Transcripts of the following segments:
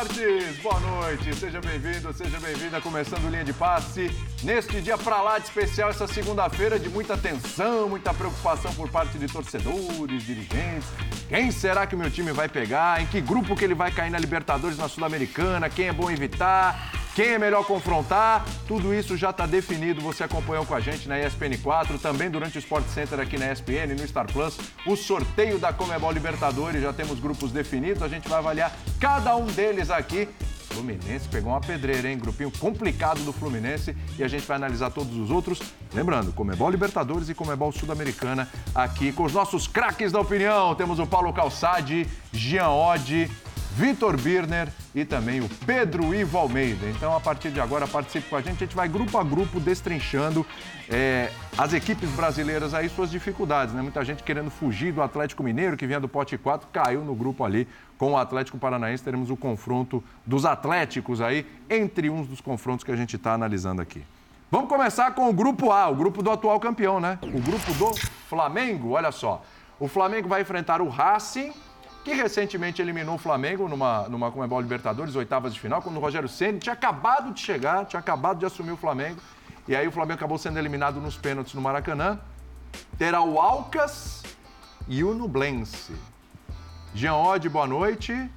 Martins, boa noite, seja bem-vindo, seja bem-vinda, começando Linha de Passe, neste dia pra lá de especial, essa segunda-feira de muita tensão, muita preocupação por parte de torcedores, dirigentes, quem será que o meu time vai pegar, em que grupo que ele vai cair na Libertadores, na Sul-Americana, quem é bom evitar, quem é melhor confrontar, tudo isso já está definido. Você acompanhou com a gente na ESPN4, também durante o Sport Center aqui na ESPN, no Star Plus, o sorteio da Comebol Libertadores. Já temos grupos definidos, a gente vai avaliar cada um deles aqui. Fluminense pegou uma pedreira, hein? Grupinho complicado do Fluminense e a gente vai analisar todos os outros. Lembrando, Comebol Libertadores e Comebol Sul-Americana aqui com os nossos craques da opinião. Temos o Paulo Calçade, Jean Oddi, Vitor Birner e também o Pedro Ivo Almeida. Então, a partir de agora, participe com a gente. A gente vai grupo a grupo destrinchando é, as equipes brasileiras aí, suas dificuldades. Né? Muita gente querendo fugir do Atlético Mineiro, que vinha do pote 4, caiu no grupo ali com o Atlético Paranaense. Teremos o confronto dos Atléticos aí, entre uns dos confrontos que a gente está analisando aqui. Vamos começar com o grupo A, o grupo do atual campeão, né? O grupo do Flamengo, olha só. O Flamengo vai enfrentar o Racing que recentemente eliminou o Flamengo numa, numa Comebol Libertadores, oitavas de final, quando o Rogério Ceni tinha acabado de chegar, tinha acabado de assumir o Flamengo. E aí o Flamengo acabou sendo eliminado nos pênaltis no Maracanã. Terá o Alcas e o Nublense. Jean Oddi, boa noite.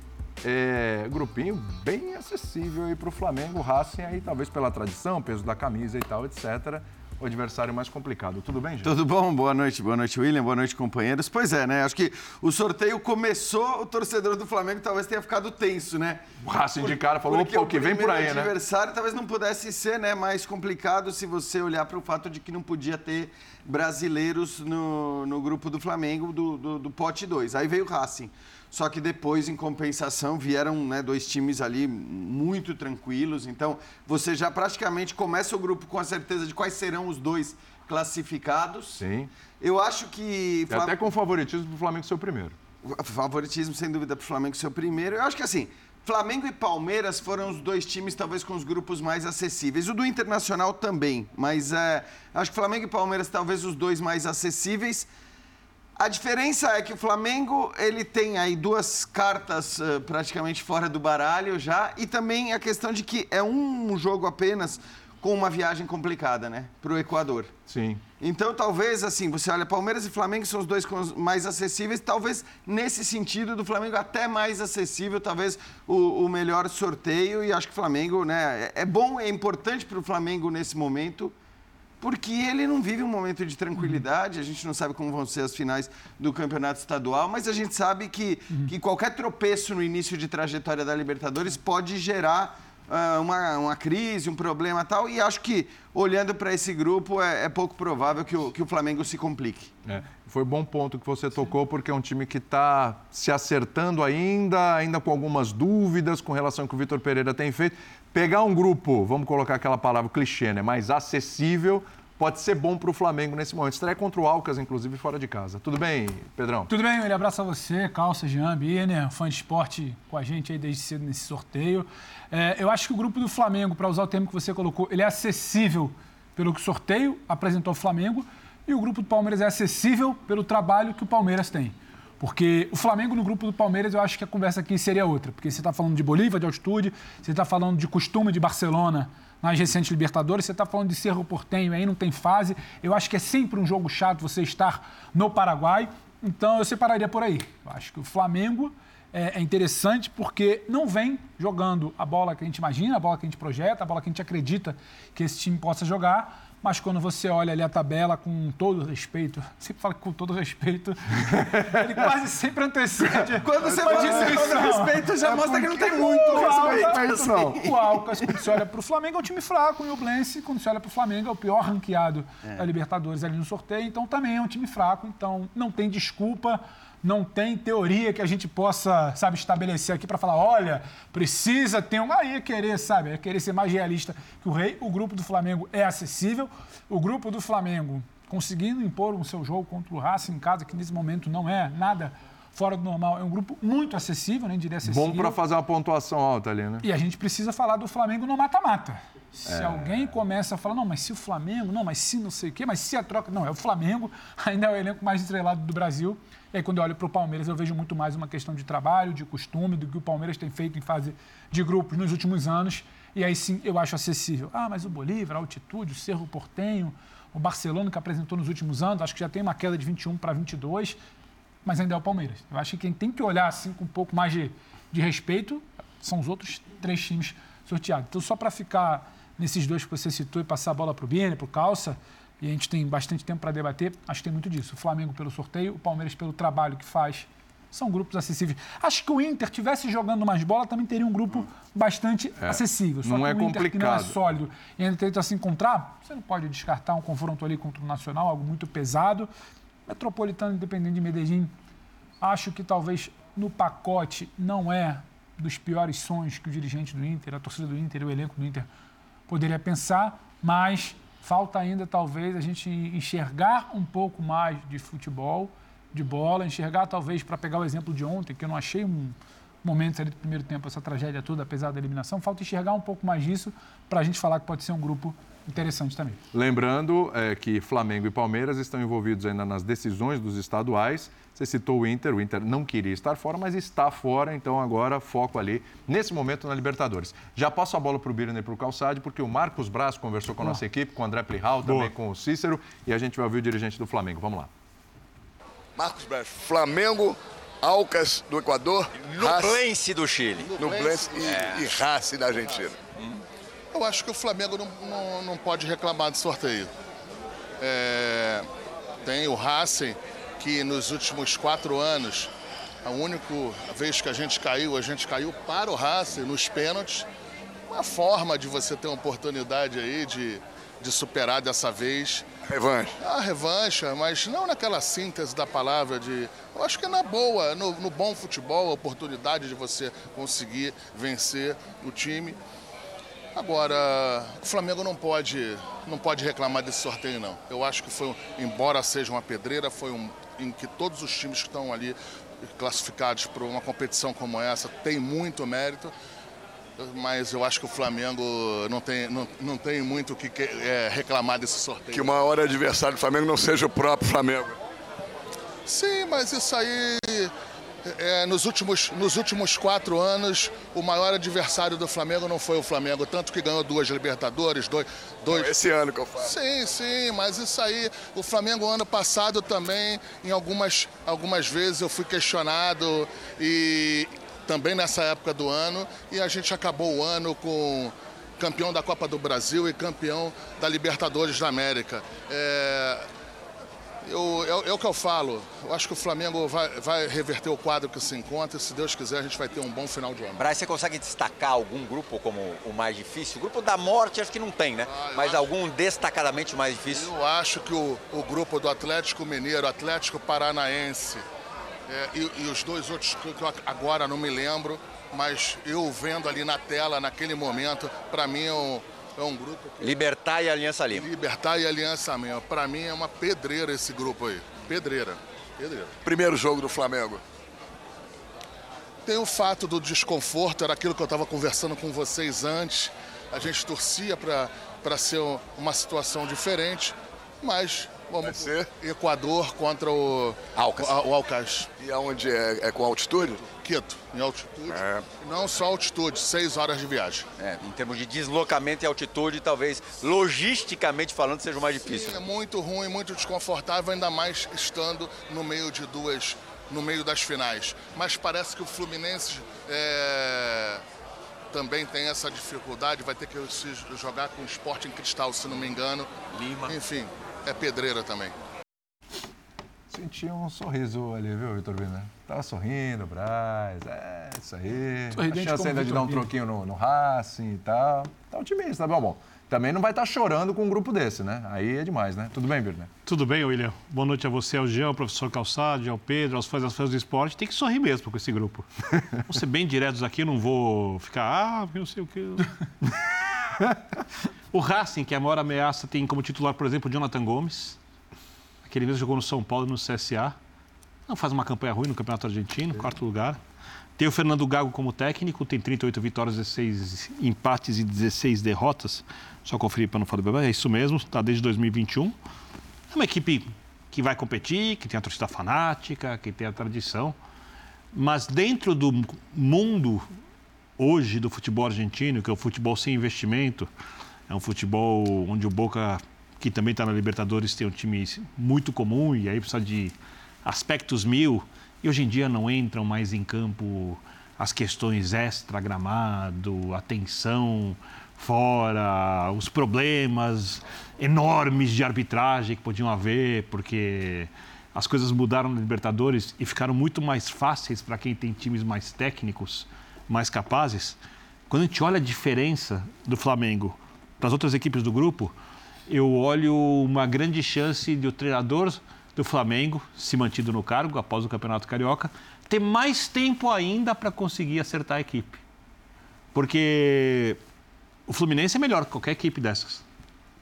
É, grupinho bem acessível aí para o Flamengo, Racing aí, talvez pela tradição, peso da camisa e tal, etc o adversário mais complicado. Tudo bem, gente? Tudo bom? Boa noite, boa noite, William, boa noite, companheiros. Pois é, né? Acho que o sorteio começou, o torcedor do Flamengo talvez tenha ficado tenso, né? O Racing de cara falou, o que vem por aí, né? O adversário talvez não pudesse ser né, mais complicado se você olhar para o fato de que não podia ter brasileiros no, no grupo do Flamengo do, do, do pote 2. Aí veio o Racing. Só que depois, em compensação, vieram né, dois times ali muito tranquilos. Então, você já praticamente começa o grupo com a certeza de quais serão os dois classificados. Sim. Eu acho que. E até com favoritismo para o Flamengo ser o primeiro. Favoritismo, sem dúvida, para o Flamengo ser o primeiro. Eu acho que assim. Flamengo e Palmeiras foram os dois times, talvez, com os grupos mais acessíveis. O do Internacional também, mas é, acho que Flamengo e Palmeiras, talvez, os dois mais acessíveis. A diferença é que o Flamengo ele tem aí duas cartas uh, praticamente fora do baralho já e também a questão de que é um jogo apenas com uma viagem complicada, né, para o Equador. Sim. Então talvez assim você olha Palmeiras e Flamengo são os dois mais acessíveis, talvez nesse sentido do Flamengo até mais acessível, talvez o, o melhor sorteio e acho que o Flamengo, né, é, é bom, é importante para o Flamengo nesse momento porque ele não vive um momento de tranquilidade. A gente não sabe como vão ser as finais do campeonato estadual, mas a gente sabe que, que qualquer tropeço no início de trajetória da Libertadores pode gerar uh, uma, uma crise, um problema tal. E acho que, olhando para esse grupo, é, é, pouco provável que o, que o Flamengo se complique. É, foi bom ponto que você tocou, porque é um time que está se acertando ainda, ainda com algumas dúvidas com relação ao que o Vitor Pereira tem feito. Pegar um grupo, vamos colocar aquela palavra clichê, né, mais acessível, pode ser bom para o Flamengo nesse momento. Estreia contra o Alcas, inclusive, fora de casa. Tudo bem, Pedrão? Tudo bem, ele abraço a você, Calça, Jean, Biner, fã de esporte com a gente aí desde cedo nesse sorteio. É, eu acho que o grupo do Flamengo, para usar o termo que você colocou, ele é acessível pelo que o sorteio apresentou o Flamengo e o grupo do Palmeiras é acessível pelo trabalho que o Palmeiras tem. Porque o Flamengo no grupo do Palmeiras, eu acho que a conversa aqui seria outra. Porque você está falando de Bolívia, de altitude, você está falando de costume de Barcelona nas recentes Libertadores, você está falando de Cerro Portenho, aí não tem fase. Eu acho que é sempre um jogo chato você estar no Paraguai. Então eu separaria por aí. Eu acho que o Flamengo é, é interessante porque não vem jogando a bola que a gente imagina, a bola que a gente projeta, a bola que a gente acredita que esse time possa jogar mas quando você olha ali a tabela com todo respeito, sempre fala com todo respeito, ele quase sempre antecede. quando você fala com todo respeito, já é mostra que não tem muito respeito. Não. O Alcas, quando você olha para o Flamengo, é um time fraco, e o Blense, quando você olha para o Flamengo, é o pior ranqueado é. da Libertadores ali no sorteio, então também é um time fraco, então não tem desculpa não tem teoria que a gente possa, sabe, estabelecer aqui para falar, olha, precisa ter um. Aí é querer, sabe, é querer ser mais realista que o Rei. O grupo do Flamengo é acessível. O grupo do Flamengo conseguindo impor o seu jogo contra o Racing em casa, que nesse momento não é nada fora do normal. É um grupo muito acessível, nem diria acessível. Bom para fazer uma pontuação alta ali, né? E a gente precisa falar do Flamengo no mata-mata. Se é. alguém começa a falar, não, mas se o Flamengo, não, mas se não sei o quê, mas se a troca. Não, é o Flamengo, ainda é o elenco mais estrelado do Brasil. E aí, quando eu olho para o Palmeiras, eu vejo muito mais uma questão de trabalho, de costume, do que o Palmeiras tem feito em fase de grupos nos últimos anos. E aí sim eu acho acessível. Ah, mas o Bolívar, a altitude, o Cerro Portenho, o Barcelona que apresentou nos últimos anos, acho que já tem uma queda de 21 para 22, mas ainda é o Palmeiras. Eu acho que quem tem que olhar assim com um pouco mais de, de respeito são os outros três times sorteados. Então, só para ficar nesses dois que você citou e passar a bola para o Biene, para o Calça, e a gente tem bastante tempo para debater, acho que tem muito disso. O Flamengo pelo sorteio, o Palmeiras pelo trabalho que faz. São grupos acessíveis. Acho que o Inter tivesse jogando mais bola, também teria um grupo bastante é, acessível. Só não que é o Inter, complicado. não é sólido e ainda tenta se encontrar, você não pode descartar um confronto ali contra o Nacional, algo muito pesado. Metropolitano Independente de Medellín, acho que talvez no pacote não é dos piores sonhos que o dirigente do Inter, a torcida do Inter e o elenco do Inter poderia pensar, mas falta ainda talvez a gente enxergar um pouco mais de futebol, de bola, enxergar talvez para pegar o exemplo de ontem, que eu não achei um momento ali do primeiro tempo essa tragédia toda, apesar da eliminação, falta enxergar um pouco mais disso para a gente falar que pode ser um grupo interessante também. Lembrando é, que Flamengo e Palmeiras estão envolvidos ainda nas decisões dos estaduais. Você citou o Inter, o Inter não queria estar fora, mas está fora, então agora foco ali, nesse momento, na Libertadores. Já passo a bola para o Birner e para o Calçade, porque o Marcos Braz conversou com a nossa equipe, com o André Plihal, também com o Cícero, e a gente vai ouvir o dirigente do Flamengo. Vamos lá. Marcos Braz, Flamengo, Alcas do Equador, Nublense do Chile. Nublense e, é. e Racing da Argentina. Eu acho que o Flamengo não, não, não pode reclamar de sorteio. É, tem o Racing, que nos últimos quatro anos, a única vez que a gente caiu, a gente caiu para o Racing nos pênaltis. Uma forma de você ter uma oportunidade aí de, de superar dessa vez. Revanche. A revanche, mas não naquela síntese da palavra de. Eu acho que é na boa, no, no bom futebol, a oportunidade de você conseguir vencer o time. Agora, o Flamengo não pode, não pode reclamar desse sorteio, não. Eu acho que foi, embora seja uma pedreira, foi um em que todos os times que estão ali classificados para uma competição como essa têm muito mérito. Mas eu acho que o Flamengo não tem, não, não tem muito o que é, reclamar desse sorteio. Que o maior adversário do Flamengo não seja o próprio Flamengo. Sim, mas isso aí é, nos, últimos, nos últimos quatro anos, o maior adversário do Flamengo não foi o Flamengo, tanto que ganhou duas Libertadores, dois. dois... Esse ano que eu falo. Sim, sim, mas isso aí, o Flamengo ano passado também, em algumas, algumas vezes eu fui questionado e também nessa época do ano, e a gente acabou o ano com campeão da Copa do Brasil e campeão da Libertadores da América. É eu, é, é, o que eu falo. Eu acho que o Flamengo vai, vai, reverter o quadro que se encontra. E, se Deus quiser, a gente vai ter um bom final de ano. Braz, você consegue destacar algum grupo como o mais difícil? O grupo da morte acho que não tem, né? Ah, Mas acho... algum destacadamente mais difícil? Eu acho que o, o grupo do Atlético Mineiro, Atlético Paranaense é, e, e, os dois outros que eu agora não me lembro, mas eu vendo ali na tela, naquele momento, para mim é um é um grupo. Que... Libertar e Aliança Lima. Libertar e Aliança Lima. Para mim é uma pedreira esse grupo aí. Pedreira. Pedreira. Primeiro jogo do Flamengo. Tem o fato do desconforto, era aquilo que eu estava conversando com vocês antes. A gente torcia para ser uma situação diferente, mas vamos ser Equador contra o Alcas. O, o Alcas. E aonde é, é com altitude? Quito, em altitude. É. Não só altitude, seis horas de viagem. É, em termos de deslocamento e altitude, talvez logisticamente falando seja o mais difícil. Sim, é muito ruim, muito desconfortável, ainda mais estando no meio de duas, no meio das finais. Mas parece que o Fluminense é, também tem essa dificuldade, vai ter que se jogar com esporte em cristal, se não me engano. Lima. Enfim, é pedreira também. Senti um sorriso ali, viu, Vitor Bina? Tava sorrindo, Braz, é, isso aí. Sorridente a chance ainda de dar um troquinho no, no Racing e tal. Tá otimista, tá bom, bom. Também não vai estar tá chorando com um grupo desse, né? Aí é demais, né? Tudo bem, Birner? Tudo bem, William. Boa noite a você, ao Jean, ao professor Calçado, ao Pedro, aos fãs, aos fãs do esporte. Tem que sorrir mesmo com esse grupo. Vou ser bem diretos aqui, não vou ficar, ah, não sei o quê. o Racing, que é a maior ameaça, tem como titular, por exemplo, o Jonathan Gomes. Aquele mesmo jogou no São Paulo e no CSA. Não faz uma campanha ruim no Campeonato Argentino, quarto lugar. Tem o Fernando Gago como técnico, tem 38 vitórias, 16 empates e 16 derrotas. Só conferir para não falar do bebê, é isso mesmo, está desde 2021. É uma equipe que vai competir, que tem a torcida fanática, que tem a tradição. Mas dentro do mundo hoje do futebol argentino, que é o futebol sem investimento, é um futebol onde o Boca, que também está na Libertadores, tem um time muito comum e aí precisa de aspectos mil. E hoje em dia não entram mais em campo as questões extra-gramado, atenção fora, os problemas enormes de arbitragem que podiam haver, porque as coisas mudaram na Libertadores e ficaram muito mais fáceis para quem tem times mais técnicos, mais capazes. Quando a gente olha a diferença do Flamengo para as outras equipes do grupo, eu olho uma grande chance de o treinador do Flamengo, se mantido no cargo após o Campeonato Carioca, ter mais tempo ainda para conseguir acertar a equipe. Porque o Fluminense é melhor que qualquer equipe dessas.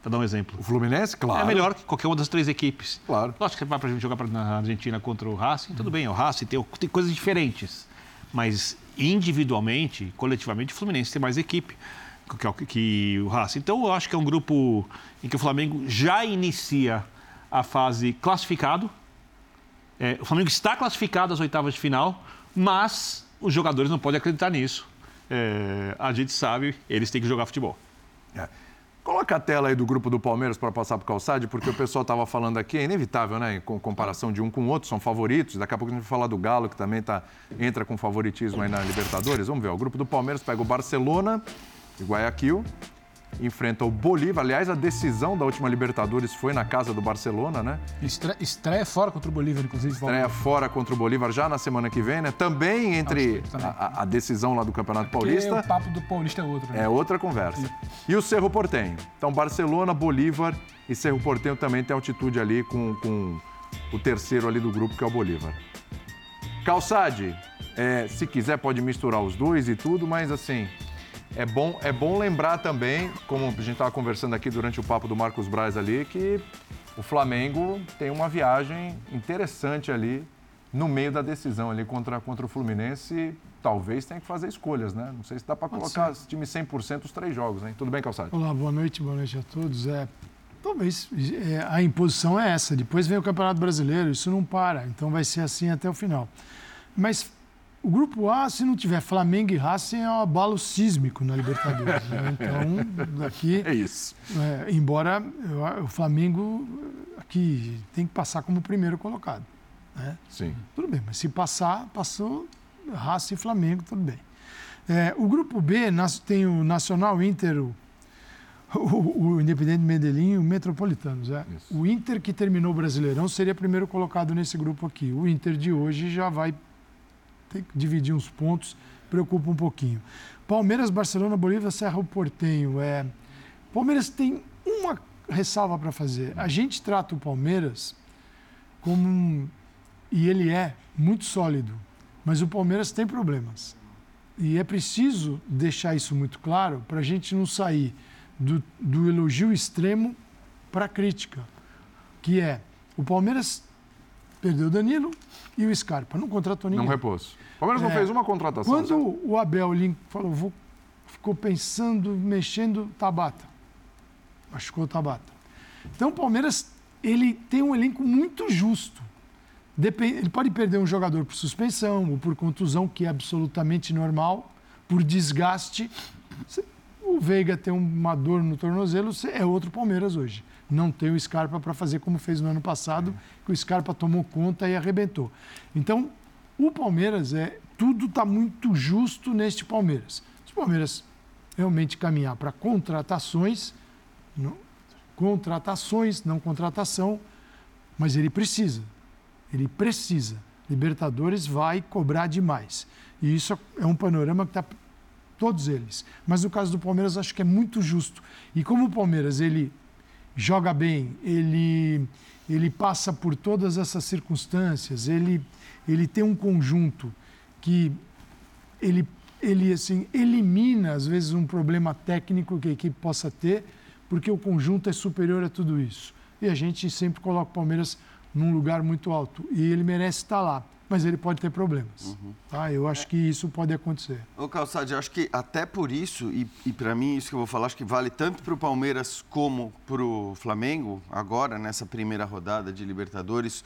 Para dar um exemplo. O Fluminense, claro. É melhor que qualquer uma das três equipes. Claro. Lógico que vai para jogar pra, na Argentina contra o Racing, tudo bem, é o Racing tem, tem coisas diferentes. Mas individualmente, coletivamente, o Fluminense tem mais equipe que, que o Racing. Então, eu acho que é um grupo em que o Flamengo já inicia a fase classificado. É, o Flamengo está classificado às oitavas de final, mas os jogadores não podem acreditar nisso. É, a gente sabe, eles têm que jogar futebol. É. Coloca a tela aí do grupo do Palmeiras para passar para o Calçade, porque o pessoal estava falando aqui, é inevitável, né? Com comparação de um com o outro, são favoritos. Daqui a pouco a gente vai falar do Galo, que também tá, entra com favoritismo aí na Libertadores. Vamos ver, o grupo do Palmeiras pega o Barcelona de Guayaquil, enfrenta o Bolívar. Aliás, a decisão da última Libertadores foi na casa do Barcelona, né? Estreia, estreia fora contra o Bolívar, inclusive. Estreia fora contra o Bolívar já na semana que vem, né? Também entre a, a, decisão lá do Campeonato Paulista. Porque o papo do Paulista é outro, né? É outra conversa. E o Cerro Portenho. Então, Barcelona, Bolívar e Cerro Portenho também tem altitude ali com, com o terceiro ali do grupo, que é o Bolívar. Calçade, é, se quiser pode misturar os dois e tudo, mas assim, é bom, é bom lembrar também, como a gente estava conversando aqui durante o papo do Marcos Braz ali, que o Flamengo tem uma viagem interessante ali no meio da decisão ali contra, contra o Fluminense. Talvez tenha que fazer escolhas, né? Não sei se dá para colocar ser. time 100% os três jogos, né? Tudo bem, Calçado? Olá, boa noite, boa noite a todos. É, talvez é, a imposição é essa. Depois vem o Campeonato Brasileiro, isso não para. Então vai ser assim até o final. Mas o grupo A, se não tiver Flamengo e Racing, é um abalo sísmico na Libertadores. Né? Então, daqui. É isso. É, embora o Flamengo aqui tem que passar como primeiro colocado. Né? Sim. Tudo bem, mas se passar, passou Racing e Flamengo, tudo bem. É, o grupo B tem o Nacional Inter, o, o, o Independente Medellín e o Metropolitanos. É. O Inter que terminou o Brasileirão seria primeiro colocado nesse grupo aqui. O Inter de hoje já vai tem que dividir uns pontos, preocupa um pouquinho. Palmeiras, Barcelona, Bolívia, Serra Portenho. É... Palmeiras tem uma ressalva para fazer. A gente trata o Palmeiras como um... E ele é muito sólido, mas o Palmeiras tem problemas. E é preciso deixar isso muito claro para a gente não sair do, do elogio extremo para a crítica, que é o Palmeiras perdeu o Danilo e o Scarpa, não contratou ninguém. Não repôs. Palmeiras é, não fez uma contratação. Quando certo? o Abel Link falou, vou, ficou pensando, mexendo, Tabata. Machucou Tabata. Então o Palmeiras ele tem um elenco muito justo. Depende, ele pode perder um jogador por suspensão ou por contusão, que é absolutamente normal, por desgaste. O Veiga tem uma dor no tornozelo, é outro Palmeiras hoje. Não tem o Scarpa para fazer como fez no ano passado, que o Scarpa tomou conta e arrebentou. Então, o Palmeiras é. Tudo está muito justo neste Palmeiras. Se o Palmeiras realmente caminhar para contratações, não, contratações, não contratação, mas ele precisa. Ele precisa. Libertadores vai cobrar demais. E isso é um panorama que está todos eles. Mas no caso do Palmeiras, acho que é muito justo. E como o Palmeiras ele joga bem, ele, ele passa por todas essas circunstâncias, ele ele tem um conjunto que ele, ele assim, elimina, às vezes, um problema técnico que a equipe possa ter, porque o conjunto é superior a tudo isso. E a gente sempre coloca o Palmeiras num lugar muito alto e ele merece estar lá, mas ele pode ter problemas. Tá? Eu acho que isso pode acontecer. Ô, Calçade, acho que até por isso, e, e para mim isso que eu vou falar, acho que vale tanto para o Palmeiras como para o Flamengo, agora, nessa primeira rodada de Libertadores,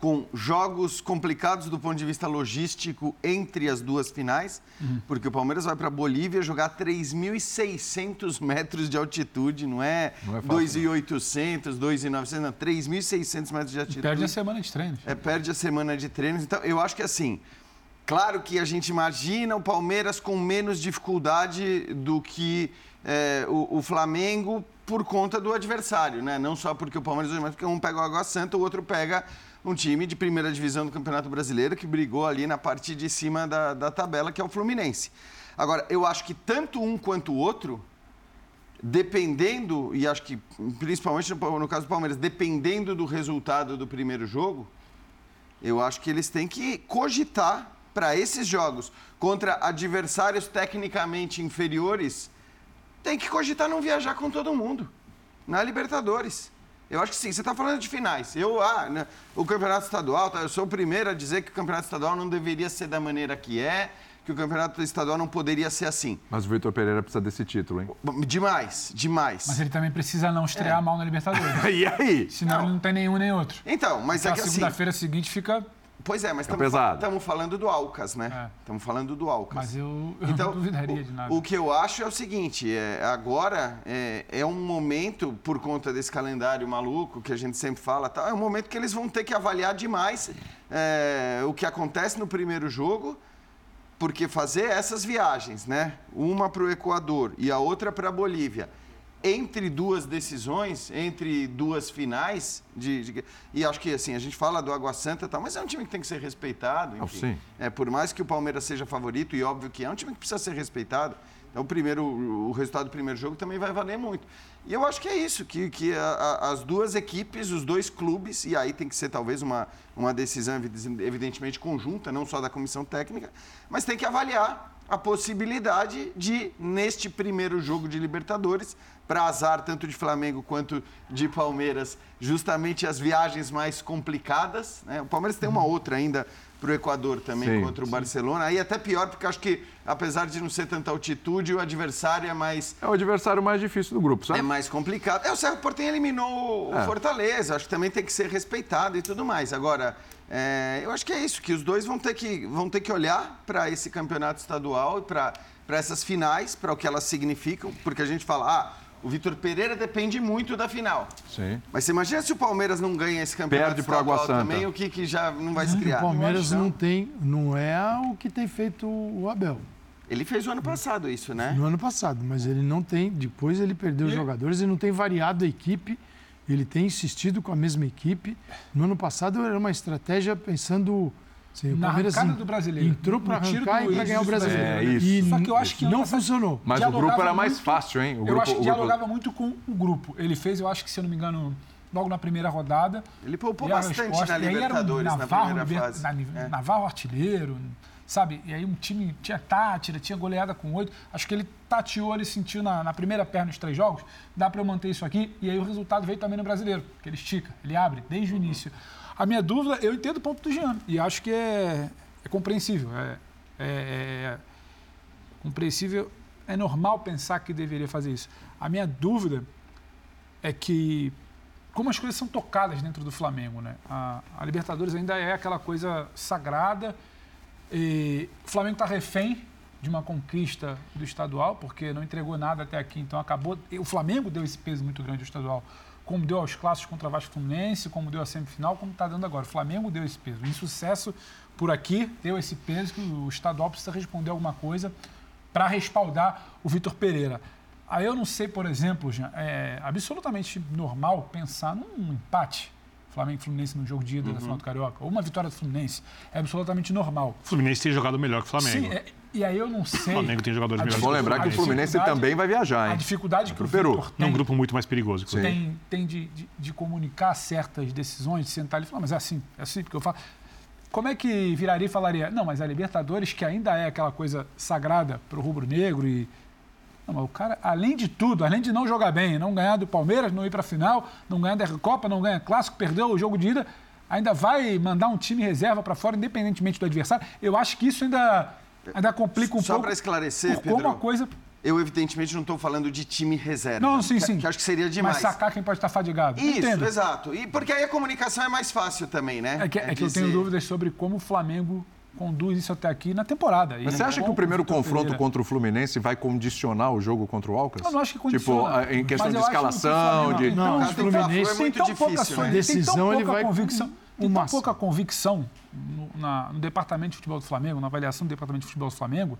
com jogos complicados do ponto de vista logístico entre as duas finais, porque o Palmeiras vai para a Bolívia jogar 3.600 metros de altitude, não é, Não é fácil, 2.800, 2.900, não, 3.600 metros de altitude. Perde a semana de treinos. É, perde a semana de treinos. Então, eu acho que assim, claro que a gente imagina o Palmeiras com menos dificuldade do que é, o, o Flamengo por conta do adversário, né? Não só porque o Palmeiras, mas porque um pega o Água Santa, o outro pega um time de primeira divisão do Campeonato Brasileiro que brigou ali na parte de cima da, da tabela, que é o Fluminense. Agora, eu acho que tanto um quanto o outro dependendo, e acho que principalmente no, no caso do Palmeiras, dependendo do resultado do primeiro jogo, eu acho que eles têm que cogitar para esses jogos contra adversários tecnicamente inferiores, tem que cogitar não viajar com todo mundo na Libertadores. Eu acho que sim, você está falando de finais. Eu, ah, né, o campeonato estadual, tá, eu sou o primeiro a dizer que o campeonato estadual não deveria ser da maneira que é, que o campeonato estadual não poderia ser assim. Mas o Vitor Pereira precisa desse título, hein? Demais, demais. Mas ele também precisa não É. estrear mal na Libertadores. E aí? Senão ele não tem nenhum nem outro. Então, mas é Na que assim. segunda-feira seguinte fica. Pois é, mas estamos falando do Alcas, né? É. Estamos falando do Alcas. Mas eu, eu Então, não duvidaria o, de nada. o que eu acho é o seguinte: é, agora é, é um momento, por conta desse calendário maluco que a gente sempre fala, tá, é um momento que eles vão ter que avaliar demais é, o que acontece no primeiro jogo, porque fazer essas viagens, né? Uma para o Equador e a outra para a Bolívia. Entre duas decisões, entre duas finais, de, de- e acho que assim, a gente fala do Água Santa e tal, mas é um time que tem que ser respeitado. Ah, Enfim. sim. É, por mais que o Palmeiras seja favorito, e óbvio que é um time que precisa ser respeitado, então o, primeiro, o resultado do primeiro jogo também vai valer muito. E eu acho que é isso, que, que a- a- as duas equipes, os dois clubes, e aí tem que ser talvez uma, uma decisão evi- evidentemente conjunta, não só da comissão técnica, mas tem que avaliar a possibilidade de, neste primeiro jogo de Libertadores, para azar tanto de Flamengo quanto de Palmeiras, justamente as viagens mais complicadas. Né? O Palmeiras tem uma outra ainda para o Equador também Sim, contra o Barcelona. Aí até pior, porque acho que, apesar de não ser tanta altitude, o adversário é mais, É o adversário mais difícil do grupo, sabe? é mais complicado. É, o Cerro Portem eliminou o É. Fortaleza, acho que também tem que ser respeitado e tudo mais. Agora, é, eu acho que é isso, que os dois vão ter que, vão ter que olhar para esse campeonato estadual e para essas finais, para o que elas significam, porque a gente fala, ah, o Vitor Pereira depende muito da final. Sim. Mas você imagina se o Palmeiras não ganha esse campeonato Perde pro Água Santa. também, o que, que já não vai se O criar? Palmeiras Eu acho não tem, não é o que tem feito o Abel. Ele fez o ano passado isso, né? No ano passado, mas ele não tem. Depois ele perdeu os jogadores, ele não tem variado a equipe, ele tem insistido com a mesma equipe. No ano passado era uma estratégia pensando. O Na Palmeiras arrancada do brasileiro. entrou para arrancar do e para ganhar o brasileiro. É, isso. E Só que eu acho que não funcionou. Mas o grupo dialogava era mais muito- fácil, hein? O eu grupo, acho que o grupo- dialogava muito com o grupo. Ele fez, eu acho que, se eu não me engano, logo na primeira rodada. Ele poupou a bastante resposta- na e aí era um Libertadores, na Navarro, primeira fase. na- É. Navarro artilheiro, sabe? E aí um time tinha tátira, tinha goleada com oito. Acho que ele tateou, ele sentiu na, na primeira perna os três jogos. Dá para eu manter isso aqui. E aí o resultado veio também no brasileiro, que ele estica, ele abre desde o início. A minha dúvida, eu entendo o ponto do Jean. E acho que é, é compreensível. É, é- é compreensível. É normal pensar que deveria fazer isso. A minha dúvida é que como as coisas são tocadas dentro do Flamengo, né? A, a Libertadores ainda é aquela coisa sagrada. E o Flamengo está refém de uma conquista do estadual, porque não entregou nada até aqui, então acabou. O Flamengo deu esse peso muito grande ao estadual, como deu aos clássicos contra Vasco Fluminense, como deu a semifinal, como está dando agora. O Flamengo deu esse peso. O insucesso por aqui deu esse peso que o estadual precisa responder alguma coisa para respaldar o Vitor Pereira. Aí eu não sei, por exemplo, Jean, é absolutamente normal pensar num empate. Flamengo e Fluminense no jogo de ida da final do Carioca, ou uma vitória do Fluminense. É absolutamente normal. O Fluminense tem jogado melhor que o Flamengo. Sim, é- e aí eu não sei. O Flamengo tem jogadores a melhores lembrar que o Fluminense também vai viajar, A hein? dificuldade que o Peru. É tem, um grupo muito mais perigoso. tem, tem de, de, de comunicar certas decisões, de sentar ali e falar, mas é assim, é assim, porque eu falo. Como é que viraria e falaria? Não, mas a Libertadores, que ainda é aquela coisa sagrada para o rubro-negro e. Não, mas o cara, além de tudo, além de não jogar bem, não ganhar do Palmeiras, não ir para a final, não ganhar da Recopa, não ganhar clássico, perdeu o jogo de ida, ainda vai mandar um time reserva para fora, independentemente do adversário. Eu acho que isso ainda, ainda complica um Só pouco. para esclarecer, por como Pedro, a coisa. Eu, evidentemente, não estou falando de time reserva. Não, sim, que- sim. Que acho que seria demais. Mas sacar quem pode estar fadigado. Isso, Entendo. exato. E porque aí a comunicação é mais fácil também, né? É que, é que eu tenho dúvidas sobre como o Flamengo conduz isso até aqui na temporada. Mas você acha que com o primeiro confronto Pereira. contra o Fluminense vai condicionar o jogo contra o Alcas? Eu não acho que Tipo, condiciona. a- em questão de acho que o escalação, Flamengo- de... Não, Não, o que Fluminense é muito tem tão pouca, difícil, né? tem tão Decisão, ele pouca vai convicção, o tem tão máximo. pouca convicção no, na- no departamento de futebol do Flamengo, na avaliação do departamento de futebol do Flamengo,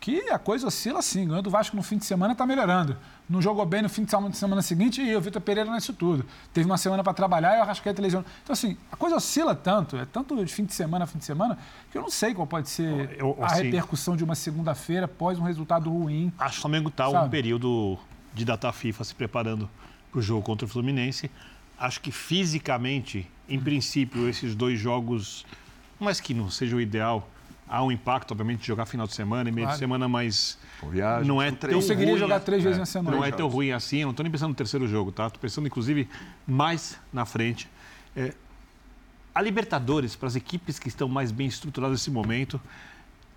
que a coisa oscila assim. Ganhando o Vasco no fim de semana está melhorando. Não jogou bem no fim de semana, semana seguinte e o Vitor Pereira nisso tudo. Teve uma semana para trabalhar e o Arrascaeta lesionou. Então, assim, a coisa oscila tanto, é tanto de fim de semana a fim de semana, que eu não sei qual pode ser Eu- a assim- repercussão de uma segunda-feira após um resultado ruim. Acho que o Flamengo está um período de data FIFA se preparando para o jogo contra o Fluminense. Acho que fisicamente, em princípio, esses dois jogos, mas que não seja o ideal, há um impacto, obviamente, de jogar final de semana e meio Claro. de semana, mas viagem, não é tão três. Conseguiria ruim, jogar três vezes é, na semana. Não é tão ruim assim, eu não estou nem pensando no terceiro jogo, tá? Estou pensando, inclusive, mais na frente. É, a Libertadores, para as equipes que estão mais bem estruturadas nesse momento,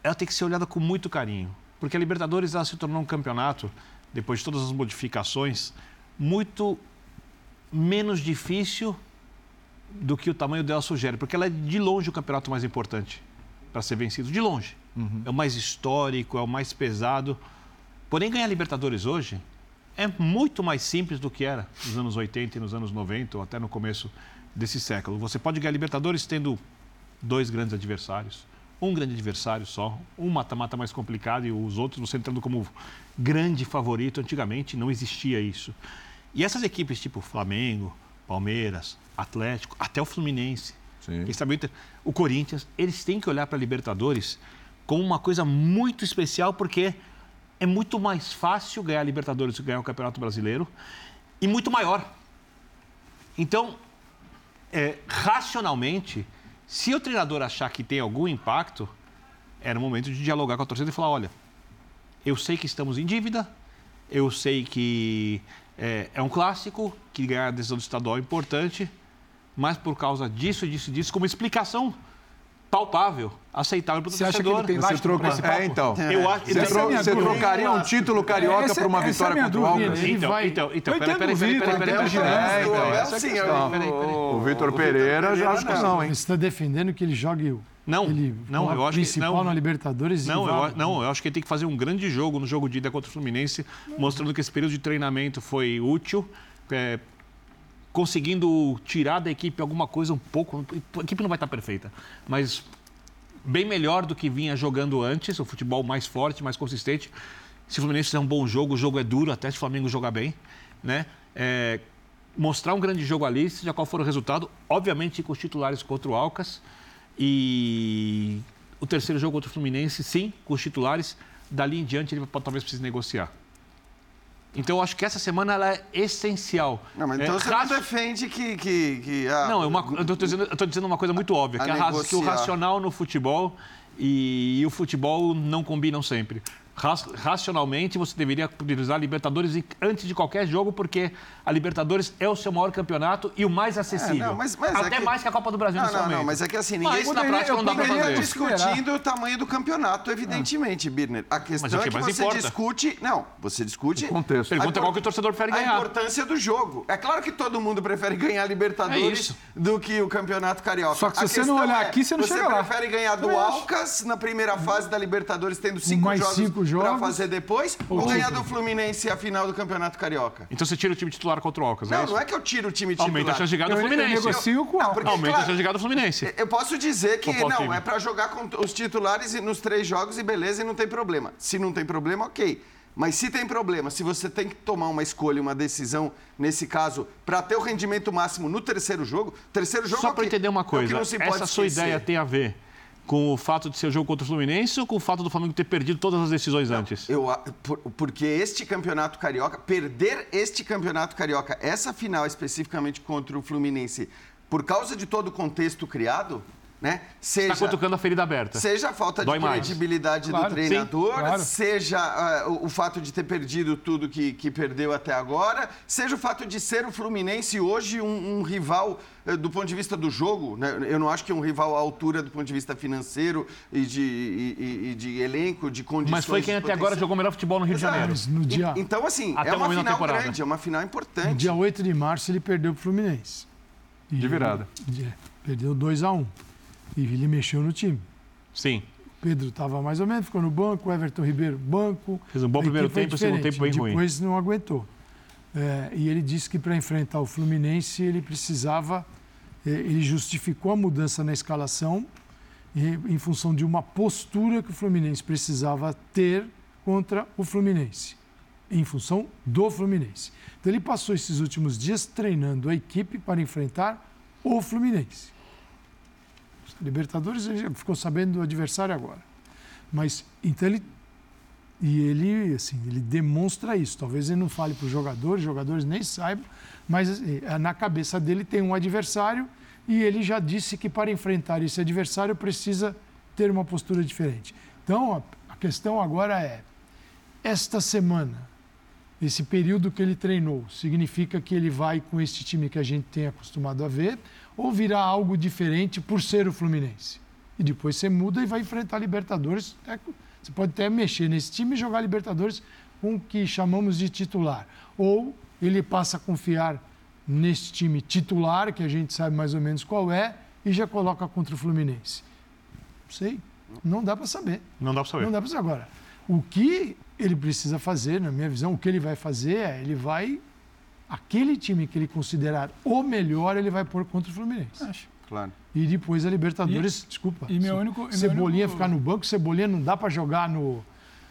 ela tem que ser olhada com muito carinho. Porque a Libertadores ela se tornou um campeonato, depois de todas as modificações, muito menos difícil do que o tamanho dela sugere. Porque ela é de longe o campeonato mais importante para ser vencido. De longe. É o mais histórico, é o mais pesado. Porém, ganhar Libertadores hoje é muito mais simples do que era nos anos 80 e nos anos 90, ou até no começo desse século. Você pode ganhar Libertadores tendo dois grandes adversários, um grande adversário só, um mata-mata mais complicado e os outros você entrando como grande favorito. Antigamente não existia isso. E essas equipes tipo Flamengo, Palmeiras, Atlético, até o Fluminense, Sim. quem sabe o Inter, o Corinthians, eles têm que olhar para a Libertadores como uma coisa muito especial, porque é muito mais fácil ganhar a Libertadores do que ganhar o Campeonato Brasileiro e muito maior. Então, é, racionalmente, se o treinador achar que tem algum impacto, era o momento de dialogar com a torcida e falar: olha, eu sei que estamos em dívida, eu sei que é, é um clássico, que ganhar a decisão do estadual é importante, mas por causa disso, disso, disso, como explicação palpável, aceitável para o Você acha que torcedor. ele tem Você troca... pra esse papo? É, então. Eu acho, Você, é tro- minha você dúvida. trocaria um título carioca Essa- por uma é vitória contra o. Alcas? Então, vai- então, então, peraí, peraí, o peraí, Vitor, peraí, entendo peraí, o peraí, peraí, O peraí. O- Vitor Pereira já acho que não, hein? Você está defendendo que ele jogue o Não, ele, não, eu acho que- principal não. na Libertadores. e Não, eu, não, eu acho que ele tem que fazer um grande jogo no jogo de ida contra o Fluminense, mostrando que esse período de treinamento foi útil, é, conseguindo tirar da equipe alguma coisa um pouco. A equipe não vai estar perfeita, mas bem melhor do que vinha jogando antes, o futebol mais forte, mais consistente. Se o Fluminense fizer um bom jogo, o jogo é duro, até se o Flamengo jogar bem, né? É, mostrar um grande jogo ali, seja qual for o resultado, obviamente com os titulares contra o Alcas e o terceiro jogo contra o Fluminense, sim, com os titulares, dali em diante ele pode, talvez precise negociar. Então eu acho que essa semana ela é essencial. Não, mas É, então você raci- não defende que. que, que ah, não, é uma, eu estou dizendo, eu tô dizendo uma coisa muito óbvia, A que, a que o racional no futebol e, o futebol não combinam sempre. Ra- Racionalmente, você deveria priorizar a Libertadores antes de qualquer jogo, porque a Libertadores é o seu maior campeonato e o mais acessível. não, mas- mas é Até que- mais que a Copa do Brasil Não, nesse não, momento. não, mas é que assim, ninguém Mas na prática não dá fazer. discutindo o tamanho do campeonato, evidentemente, Birner. A questão Mas o que é que você importa? discute. Não, você discute. Contexto. Pergunta a qual que o torcedor prefere A ganhar. importância do jogo. É claro que todo mundo prefere ganhar a É Libertadores isso. do que o Campeonato Carioca. Só que se A você não olhar é, aqui, você não chega lá. Você prefere ganhar do. Alcas na primeira fase da Libertadores, tendo cinco mais jogos, cinco pra jogos, fazer depois, ou, ou ganhar do Fluminense a final do Campeonato Carioca? Então você tira o time titular contra o Alcas, é Não, isso? não é que eu tiro o time titular. Aumenta a chance de ganhar do Eu- eu Fluminense. negocio com o Alcas. Aumenta a claro, chance de ganhar do Fluminense. Eu posso dizer que não, time? é pra jogar com os titulares nos três jogos e beleza, e não tem problema. Se não tem problema, ok. Mas se tem problema, se você tem que tomar uma escolha, uma decisão, nesse caso, pra ter o rendimento máximo no terceiro jogo, terceiro jogo é Só o para entender uma é coisa, pode essa sua esquecer. ideia tem a ver com o fato de ser o jogo contra o Fluminense ou com o fato do Flamengo ter perdido todas as decisões antes? Eu, por- porque este campeonato carioca, perder este campeonato carioca, essa final especificamente contra o Fluminense, por causa de todo o contexto criado, né? Seja, Está cutucando a ferida aberta. Seja a falta Dói de mais. credibilidade Claro, do treinador, sim, claro. seja ah, o, o fato de ter perdido tudo que, que perdeu até agora, seja o fato de ser o Fluminense hoje um, um rival eh, do ponto de vista do jogo. Né? Eu não acho que é um rival à altura do ponto de vista financeiro e de, e- e- de elenco, de condições. Mas foi quem de até agora jogou melhor futebol no Rio de Exato. Janeiro. Mas no dia, Então, assim, Até é o uma final temporada. grande, é uma final no importante. dia 8 de março ele perdeu pro Fluminense. E- De virada. É, perdeu 2 a 1 E ele mexeu no time. Sim. O Pedro estava mais ou menos, ficou no banco, o Everton Ribeiro, banco. Fez um bom primeiro tempo segundo tempo bem ruim. Depois não aguentou. É, e ele disse que para enfrentar o Fluminense ele precisava. é, Ele justificou a mudança na escalação em, em função de uma postura que o Fluminense precisava ter contra o Fluminense, em função do Fluminense. Então ele passou esses últimos dias treinando a equipe para enfrentar o Fluminense. Libertadores ele ficou sabendo do adversário agora. Mas então ele e ele assim, ele demonstra isso. Talvez ele não fale para os jogadores, os jogadores nem saibam, mas eh, na cabeça dele tem um adversário e ele já disse que para enfrentar esse adversário precisa ter uma postura diferente. Então, a questão agora é esta semana, esse período que ele treinou, significa que ele vai com este time que a gente tem acostumado a ver ou virá algo diferente por ser o Fluminense? E depois você muda e vai enfrentar a Libertadores. É, Você pode até mexer nesse time e jogar Libertadores com o que chamamos de titular. Ou ele passa a confiar nesse time titular, que a gente sabe mais ou menos qual é, e já coloca contra o Fluminense. Não sei. Não dá para saber. Não dá pra saber. Não dá para saber agora. O que ele precisa fazer, na minha visão, o que ele vai fazer é ele vai aquele time que ele considerar o melhor, ele vai pôr contra o Fluminense. Acho. Claro. E depois a Libertadores, desculpa. e meu Se- único- e meu Cebolinha único- ficar no banco, Cebolinha não dá para jogar no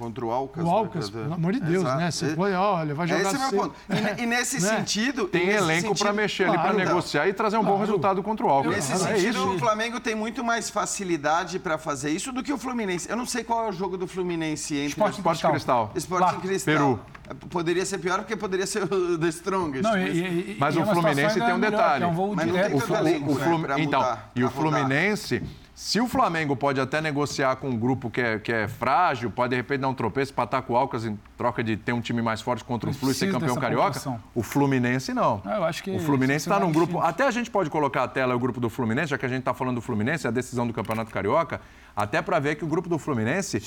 Contra o Alcas. o Alcas, né? pelo amor de Deus, Exato. né? Você olha, vai jogar Esse é o meu ponto. E, e nesse Né? sentido. Tem nesse elenco para mexer ali, para Claro. negociar e trazer um bom Claro. resultado contra o Alcas. Nesse é sentido, isso. o Flamengo tem muito mais facilidade para fazer isso do que o Fluminense. Eu não sei qual é o jogo do Fluminense entre Esporte Esporte Cristal. Cristal. Esporte Cristal. Peru. Poderia ser pior porque poderia ser o The Strongest. Não, mas- e, e- Mas e é o uma Fluminense tem um melhor, detalhe. É um voo Mas não direto. tem O, elenco, o né, pra então, mudar, e o. Fluminense, se o Flamengo pode até negociar com um grupo que é, que é frágil, pode de repente dar um tropeço, empatar com o Alcas em troca de ter um time mais forte contra o Flu e ser campeão carioca, pontuação. o Fluminense não. Ah, eu acho que o Fluminense está cenário num grupo. distinto. Até a gente pode colocar a tela o grupo do Fluminense, já que a gente está falando do Fluminense, a decisão do Campeonato Carioca, até para ver que o grupo do Fluminense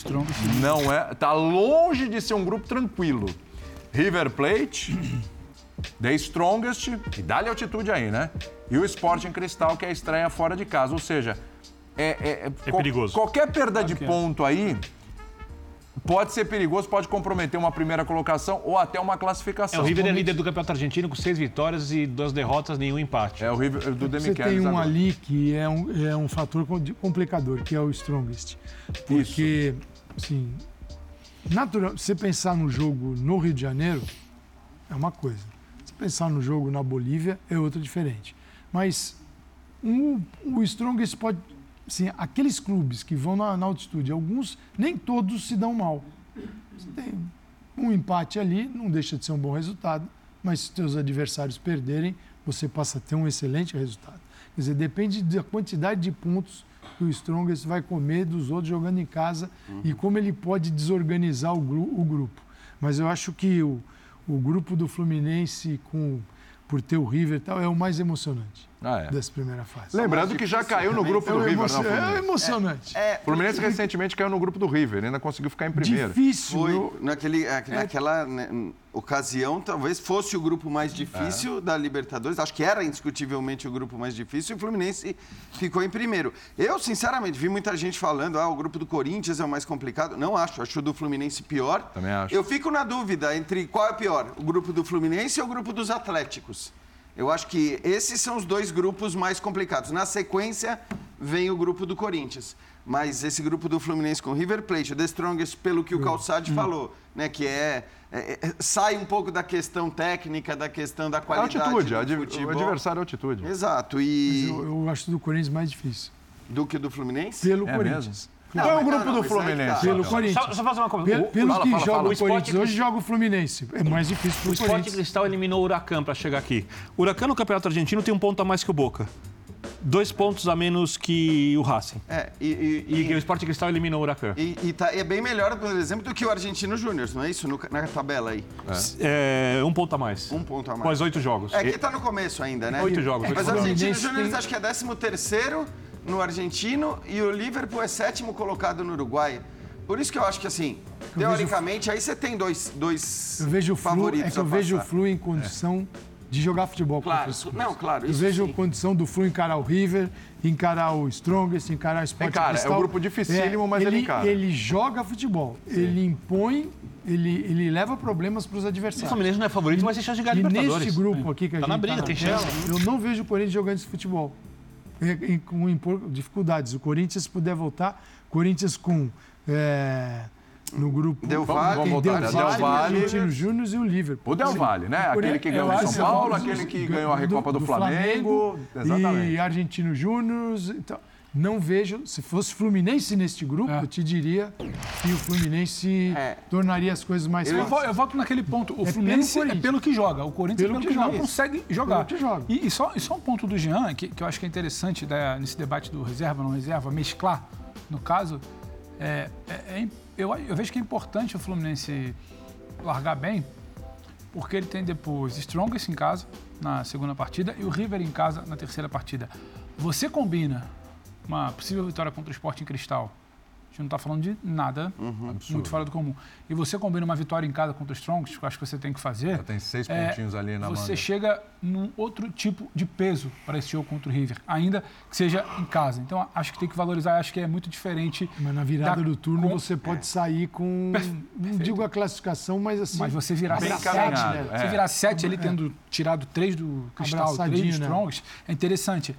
não é. Tá longe de ser um grupo tranquilo. River Plate, The Strongest, e dá-lhe altitude aí, né? E o Sporting Cristal, que é a estreia fora de casa. Ou seja, é, É perigoso. Qualquer perda de é. ponto aí pode ser perigoso, pode comprometer uma primeira colocação ou até uma É, classificação. o River é líder do Campeonato Argentino com seis vitórias e duas derrotas, nenhum empate. É o River do Você Demichelis tem um agora. ali que é um, é um fator complicador, que é o strongest. Porque, assim, natural, você pensar no jogo no Rio de Janeiro é uma coisa. Se pensar no jogo na Bolívia é outra diferente. Mas um- o strongest pode, assim, aqueles clubes que vão na, na altitude, alguns, nem todos se dão mal. Você tem um empate ali, não deixa de ser um bom resultado, mas se seus adversários perderem, você passa a ter um excelente resultado. Quer dizer, depende da quantidade de pontos que o Strongest vai comer dos outros jogando em casa e como ele pode desorganizar o, o grupo. Mas eu acho que o, o grupo do Fluminense, com, por ter o River e tal, é o mais emocionante Ah, é. dessa primeira fase. Lembrando que já caiu no grupo é, do o River, emo- não, é o Fluminense. emocionante. É, O Fluminense recentemente caiu no grupo do River, ainda conseguiu ficar em primeiro. Difícil. Foi naquele, é, naquela né, ocasião, talvez fosse o grupo mais É. difícil da Libertadores. Acho que era indiscutivelmente o grupo mais difícil e o Fluminense ficou em primeiro. Eu, sinceramente, vi muita gente falando, ah, o grupo do Corinthians é o mais complicado. Não acho, acho o do Fluminense pior. Também acho. Eu fico na dúvida entre qual é pior, o grupo do Fluminense ou o grupo dos Atléticos. Eu acho que esses são os dois grupos mais complicados. Na sequência, vem o grupo do Corinthians. Mas esse grupo do Fluminense com o River Plate, o The Strongest, pelo que o Calçade falou, né, que é, é- é- sai um pouco da questão técnica, da questão da A qualidade altitude, do a ad- o futebol. adversário é altitude. Exato. Mas E eu, eu acho do Corinthians mais difícil. do que do Fluminense? Pelo É Corinthians. Qual é o grupo não, não, do que Fluminense? tá. Pelo então? Corinthians. Só, só fazer uma coisa. Pelo, O- pelo fala, que fala, joga fala. o O Sport Corinthians hoje, joga o Fluminense. É mais difícil pro O Sport Corinthians. Cristal eliminou o Huracan para chegar aqui. O Huracan no Campeonato Argentino tem um ponto a mais que o Boca. Dois pontos a menos que o Racing. É, e, e, E, o Sport Cristal eliminou o Huracan. e, e tá, e é bem melhor, por exemplo, do que o Argentino Júnior, não é isso? No- na tabela aí. É, um ponto a mais. Um ponto a mais. Após oito jogos. É que tá no começo ainda, né? Oito jogos, Mas o. Argentino Júnior tem- acho que é 13 terceiro no argentino e o Liverpool é sétimo colocado no Uruguai. Por isso que eu acho que, assim, teoricamente, aí você tem dois, dois Eu vejo o Flu, favoritos é que eu vejo o. Flu em condição de jogar futebol Claro, não, claro, Eu isso vejo sim. a condição do Flu encarar o River, encarar o Strongest, encarar o Sport Encara, é um Cristal. grupo dificílimo, mas ele encara. Ele joga futebol, ele impõe, ele, ele leva problemas para os O adversários. Fluminense não é favorito, mas tem chance de ganhar E Libertadores. neste grupo aqui que a Tá gente na briga, tá tem chance. eu não vejo o Corinthians jogando esse futebol. É, é, Com dificuldades. O Corinthians, se puder voltar, Corinthians com... é, no grupo Del Valle, voltar, né? Del Del Valle, Valle. Argentino Júnior e o Liverpool. O Del Valle, né? Aquele que ganhou Eu do acho São Paulo, que aquele que ganhou a Recopa do, Flamengo. E Exatamente. Argentino Júnior. Então, não vejo. Se fosse Fluminense neste grupo, É. eu te diria que o Fluminense É. tornaria as coisas mais Eu, fáceis. eu volto naquele ponto. O É Fluminense pelo é pelo que joga. O Corinthians Pelo pelo, que que, não joga. consegue jogar. Pelo que joga. E, e só, e só um ponto do Jean, que, que eu acho que é interessante né, nesse debate do reserva, não reserva, mesclar, no caso, é, é- é eu, eu vejo que é importante o Fluminense largar bem, porque ele tem depois Strongest em casa, na segunda partida, e o River em casa na terceira partida. Você combina uma possível vitória contra o Sport em Cristal, a gente não está falando de nada muito fora do comum, e você combina uma vitória em casa contra o Strongest, que eu acho que você tem que fazer, Já tem seis é, pontinhos ali na Você manga. chega num outro tipo de peso para esse jogo contra o River, ainda que seja em casa. Então, acho que tem que valorizar, acho que é muito diferente. Mas na virada da- do turno com- você pode sair com. Não digo a classificação, mas assim. Mas você virar sete, né? é. Você virar sete ali, tendo tirado três do Cristal, três do Abraçadinho, né? Strongs, é interessante.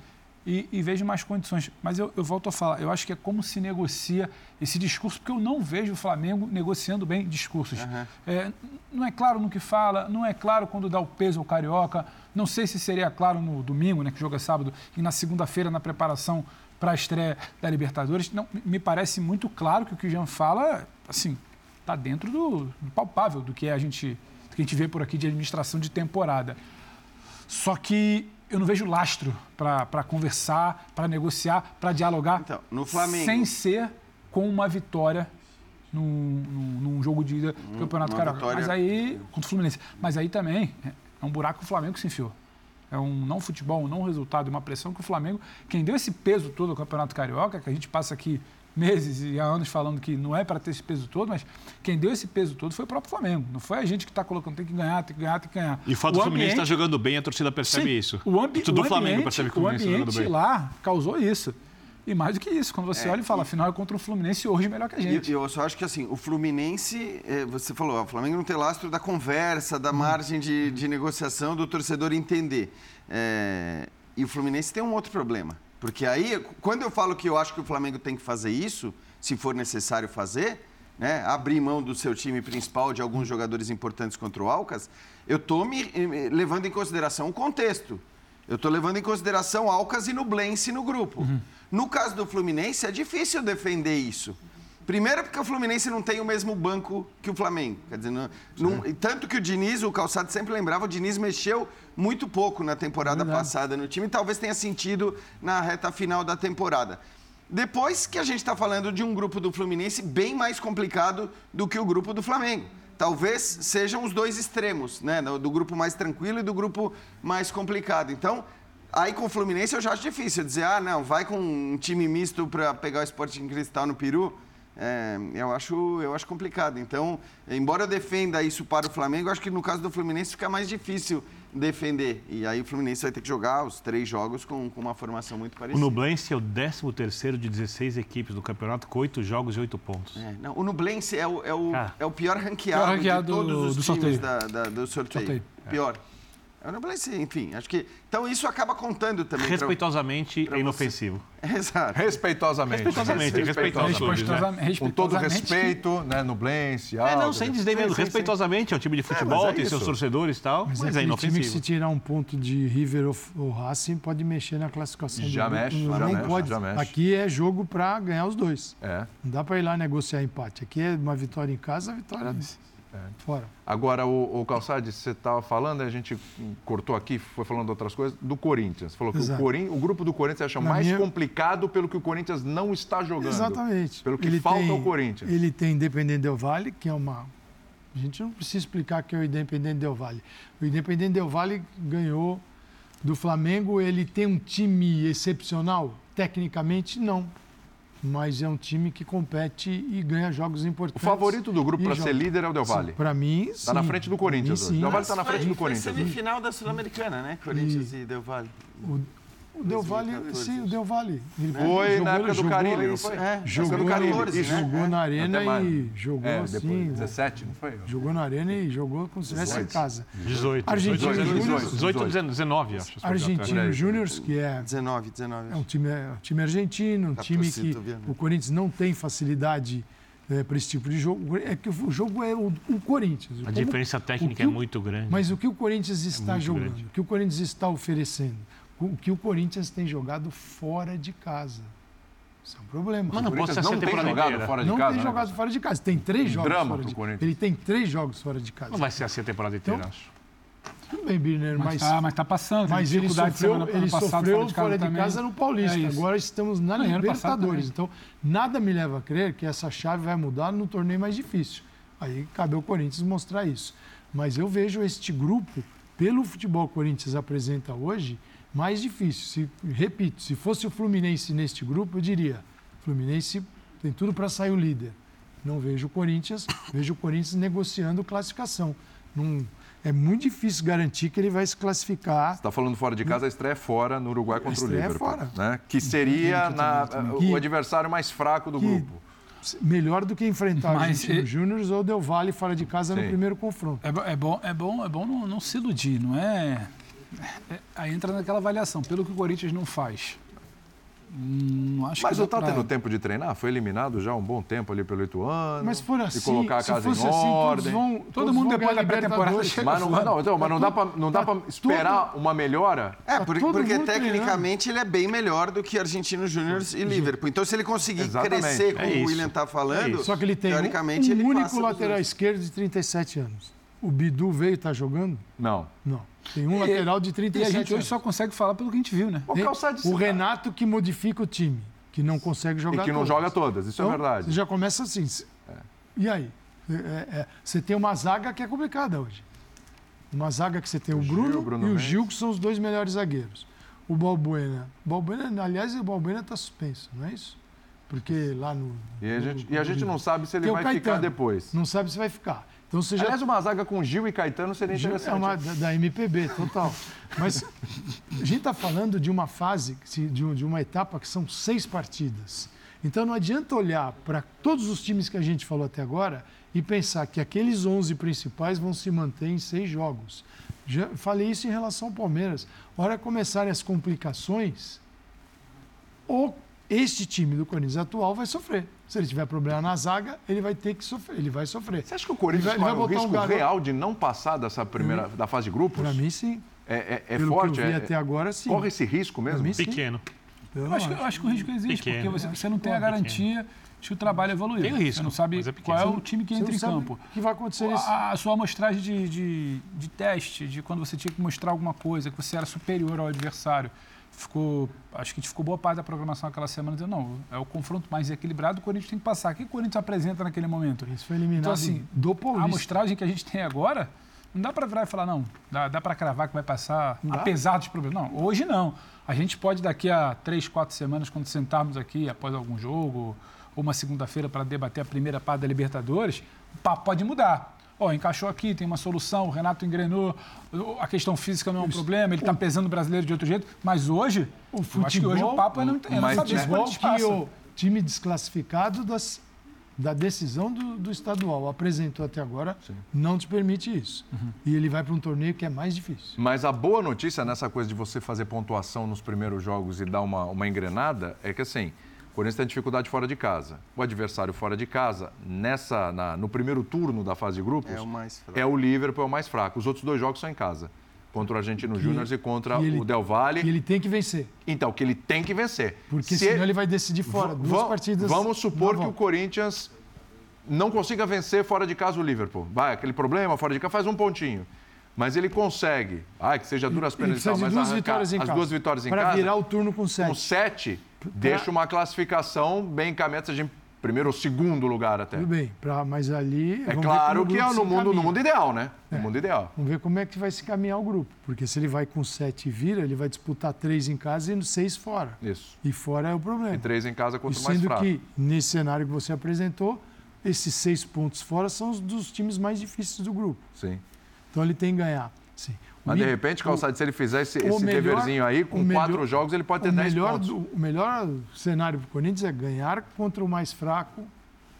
E, e vejo mais condições. Mas eu, eu volto a falar, eu acho que é como se negocia esse discurso, porque eu não vejo o Flamengo negociando bem discursos. É, não é claro no que fala, não é claro quando dá o peso ao Carioca, não sei se seria claro no domingo, né, que o jogo é sábado, e na segunda-feira na preparação para a estreia da Libertadores. Não, me parece muito claro que o que o Jean fala, assim, está dentro do, do palpável do que a gente do que a gente vê por aqui de administração de temporada. Só que eu não vejo lastro para conversar, para negociar, para dialogar, Então, no Flamengo. sem ser com uma vitória num, num- num jogo de ida do Campeonato uma Carioca. vitória- Mas aí, contra o Fluminense. Mas aí também é é um buraco que o Flamengo se enfiou. É um não futebol, um não resultado, uma pressão que o Flamengo, quem deu esse peso todo ao Campeonato Carioca, que a gente passa aqui meses e há anos falando que não é para ter esse peso todo, mas quem deu esse peso todo foi o próprio Flamengo. Não foi a gente que está colocando, tem que ganhar, tem que ganhar, tem que ganhar. E o fato do Fluminense estar ambiente- jogando bem, a torcida percebe Sim, isso. O, ambi Tudo o Flamengo ambiente, percebe que o o Fluminense está jogando ambiente bem. lá causou isso. E mais do que isso, quando você É, olha e fala, e- afinal é contra o Fluminense hoje melhor que a E gente. eu só acho que assim, o Fluminense, eh, você falou, o Flamengo não tem lastro da conversa, da margem de, de negociação do torcedor entender. Eh, e o Fluminense tem um outro problema. Porque aí, quando eu falo que eu acho que o Flamengo tem que fazer isso, se for necessário fazer, né, abrir mão do seu time principal de alguns jogadores importantes contra o Alcas, eu estou me, eh, levando em consideração o contexto. Eu estou levando em consideração Alcas e Nublense no grupo. No caso do Fluminense, é difícil defender isso. Primeiro porque o Fluminense não tem o mesmo banco que o Flamengo. Quer dizer, não, não- tanto que o Diniz, o Calçado sempre lembrava, o Diniz mexeu muito pouco na temporada passada no time, talvez tenha sentido na reta final da temporada. Depois que a gente está falando de um grupo do Fluminense bem mais complicado do que o grupo do Flamengo. Talvez sejam os dois extremos, né? Do grupo mais tranquilo e do grupo mais complicado. Então, aí com o Fluminense eu já acho difícil dizer, ah, não, vai com um time misto para pegar o Sporting Cristal no Peru. É, eu, acho, eu acho complicado. Então, embora eu defenda isso para o Flamengo, eu acho que no caso do Fluminense fica mais difícil defender. E aí o Fluminense vai ter que jogar os três jogos com, com uma formação muito O parecida. Nublense é o 13º de 16 equipes do campeonato, com 8 jogos e 8 pontos. É, não, o Nublense é o, é o, Cara. é o pior ranqueado, Pior ranqueado de todos do- os do times sorteio. Da, da- do sorteio. Sorteio. Pior. É o Nublense, enfim, acho que... Então isso acaba contando também. pra- Respeitosamente pra é você. inofensivo. Exato. Respeitosamente. Respeitosamente, os clubes, né? Respeitosamente- Com todo respeitosamente. respeito, né? Nublense, É, não, sem dizer mesmo, Sim, sim, sim. respeitosamente, é um time de futebol, mas é tem seus torcedores e tal, Mas, mas, é é aquele time que se inofensivo. tirar um ponto de River ou, ou Racing pode mexer na classificação do Já grupo. mexe, não, já não mexe, pode. já mexe. Aqui é jogo para ganhar os dois. É. Não dá para ir lá negociar empate. Aqui é uma vitória em casa, vitória Fora. Agora, o, o Calçade, você estava falando, a gente cortou aqui, foi falando outras coisas, do Corinthians. Falou que o. Corin... o grupo do Corinthians acha Na mais minha- complicado pelo que o Corinthians não está jogando. Exatamente. Pelo que Ele falta tem- ao Corinthians. Ele tem Independente Del Vale, que é uma. A gente não precisa explicar que é o Independente Del Vale. O Independente Del Vale ganhou do Flamengo. Ele tem um time excepcional? Tecnicamente, não. Mas é um time que compete e ganha jogos O importantes. favorito do grupo E para ser líder é o Del Valle. Para mim, Está na sim. frente do mim, Corinthians. hoje. sim. Del Valle está na Foi- frente do foi Corinthians. semifinal da Sul-Americana, né? Corinthians e Del Valle. O Del Valle, 2014, sim, o Del Valle. Ele Foi jogou- na época do jogou- Carilli, não isso, foi? é, Na época Jogou, do Carilli. 14, Isso. né? jogou na arena mais. e jogou É, assim. depois, 17, não foi? Jogou na arena e jogou como se estivesse em 18. casa. 18. Argentina 18, Júnior. 18, 19, acho. Argentino. Júnior, que é, 19, 19. é um time, é um time argentino, um Tá time que o Corinthians não tem facilidade para esse tipo de jogo. É que o jogo é o, o Corinthians. A Como- diferença o técnica é o- muito grande. Mas o que o Corinthians está muito jogando, grande. o que o Corinthians está oferecendo, o que o Corinthians tem jogado fora de casa. Isso é um problema. Mas não pode ser não tem temporada jogado inteira. fora de não casa. tem né, jogado Cássio? fora de casa. Tem três jogos drama fora de Corinthians. Ele tem três jogos fora de casa. Não vai ser assim a temporada inteira, Então, acho. Tudo bem, Birner, Mas, mas, tá, mas tá passando. mas ele sofreu, semana ele passada sofreu fora de, também. casa no Paulista. É. Agora estamos na Não, passado Libertadores. Então, nada me leva a crer que essa chave vai mudar no torneio mais difícil. Aí cabe ao Corinthians mostrar isso. Mas eu vejo este grupo, pelo futebol que o Corinthians apresenta hoje, mais difícil. Se, repito, se fosse o Fluminense neste grupo, eu diria: Fluminense tem tudo para sair o líder. Não vejo o Corinthians, vejo o Corinthians negociando classificação. Não, é muito difícil garantir que ele vai se classificar Você está falando fora de casa, a estreia é fora no Uruguai contra o é Liverpool. fora. Né? Que seria na- Que- o adversário mais fraco do que- grupo. melhor do que enfrentar o Mas e- Júnior ou Del Valle fora de casa no Sim. primeiro confronto. É, é bom, é bom, é bom não, não se iludir, não é- Aí entra naquela avaliação, pelo que o Corinthians não faz. Hum, acho Mas que não dá está pra- tendo tempo de treinar? Foi eliminado já há um bom tempo ali pelo Ituano. Mas se for assim, E colocar a se casa fosse em assim, ordem. vão, Todo todos mundo depois da pré-temporada Mas não, não, então, mas não dá para não dá tá pra esperar uma melhora? É, Tá por- porque tecnicamente ele é bem melhor do que Argentino Júnior e Liverpool. Então, se ele conseguir Exatamente. crescer, como É o. William está falando, isso. Só que ele tem um, teoricamente um ele único lateral esquerdo de 37 anos. O Bidu veio e está jogando? Não. Não. Tem um E- lateral de E a 37 gente hoje só consegue falar pelo que a gente viu, né? O o Renato que modifica o time, que não consegue E jogar que não todas. joga todas, isso é Então, verdade. Você já começa assim. cê- E aí? É, é, você tem uma zaga que é complicada hoje. Uma zaga que você tem o, Gil, Bruno, Bruno e o Mendes. Gil, que são os dois melhores zagueiros. O Balbuena. Balbuena, aliás, o Balbuena está suspenso, não é isso? Porque lá no. E a gente, no- e a gente não sabe se ele o vai ficar Caetano. depois. Não sabe se vai ficar. Então você já. Aliás, uma zaga com Gil e Caetano seria Gil interessante. É uma da, da MPB, total. Mas a gente está falando de uma fase, de, um- uma etapa que são seis partidas. Então não adianta olhar para todos os times que a gente falou até agora e pensar que aqueles 11 principais vão se manter em seis jogos. Já falei isso em relação ao Palmeiras. Hora começarem as complicações, o, este time do Corinthians atual vai sofrer. Se ele tiver problema na zaga, ele vai ter que sofrer. Ele vai sofrer. Você acha que o Corinthians Ele vai- ele corre vai o botar um risco garoto- real de não passar dessa primeira da fase de grupos? Para mim, sim. é, é, é Pelo forte. que eu vi é- até agora, sim. Corre esse risco mesmo? mim. Pequeno. Eu Eu acho, que- eu acho que o risco existe, Pequeno. porque você, você não tem a garantia de que o trabalho evoluiu. Tem o risco, Você não sabe é qual é o time que Você entra não em sabe campo. o que vai acontecer. A, a sua amostragem de, de, de teste, de quando você tinha que mostrar alguma coisa, que você era superior ao adversário, ficou. Acho que a gente ficou boa parte da programação aquela semana dizendo, não, é o confronto mais equilibrado, o Corinthians tem que passar. O que o Corinthians apresenta naquele momento? Isso foi eliminado Então, assim, do A Paulista. amostragem que a gente tem agora, não dá para virar e falar, não, dá, dá para cravar que vai passar, Não dá? apesar dos problemas. Não, hoje não. A gente pode, daqui a três, quatro semanas, quando sentarmos aqui após algum jogo, ou uma segunda-feira para debater a primeira parte da Libertadores, o papo pode mudar. Ó, encaixou aqui, tem uma solução, o Renato engrenou, a questão física não é um problema, ele está pesando o brasileiro de outro jeito, mas hoje, O futebol- hoje o papo é não, é não mas saber futebol Corinthians que o time desclassificado das, da decisão do, do estadual apresentou até agora não te permite isso. Uhum. E ele vai para um torneio que é mais difícil. Mas a boa notícia nessa coisa de você fazer pontuação nos primeiros jogos e dar uma, uma engrenada é que assim, Corinthians tem dificuldade fora de casa. O adversário fora de casa, nessa, na- no primeiro turno da fase de grupos, É o mais fraco. é o Liverpool é o mais fraco. Os outros dois jogos são em casa. Contra o Argentino Júnior e contra ele- o Del Valle. E ele tem que vencer, Então, que ele tem que vencer. porque Se senão ele vai decidir fora. Duas partidas. Vamos supor que o volta. Corinthians não consiga vencer fora de casa o Liverpool. Vai, aquele problema, fora de casa, faz um pontinho. Mas ele consegue, ah, que seja duras penas e tal, mas duas vitórias em as casa. duas vitórias em Para casa, virar o turno com com sete. sete, deixa uma classificação bem encaminhada, seja em primeiro ou segundo lugar até. Tudo bem, pra, mas ali. É claro que é no mundo, no mundo ideal, né? No mundo ideal. Vamos ver como é que vai se caminhar o grupo. Porque se ele vai com sete e vira, ele vai disputar três em casa e seis fora. Isso. E fora é o problema. E três em casa E contra o mais sendo fraco. que, nesse cenário que você apresentou, esses seis pontos fora são os dos times mais difíceis do grupo. Sim. Então ele tem que ganhar. Sim. Mas de repente, Calçado, se ele fizer esse, esse melhor- deverzinho aí, com melhor- quatro jogos, ele pode ter o 10 melhor pontos. o melhor cenário para o Corinthians é ganhar contra o mais fraco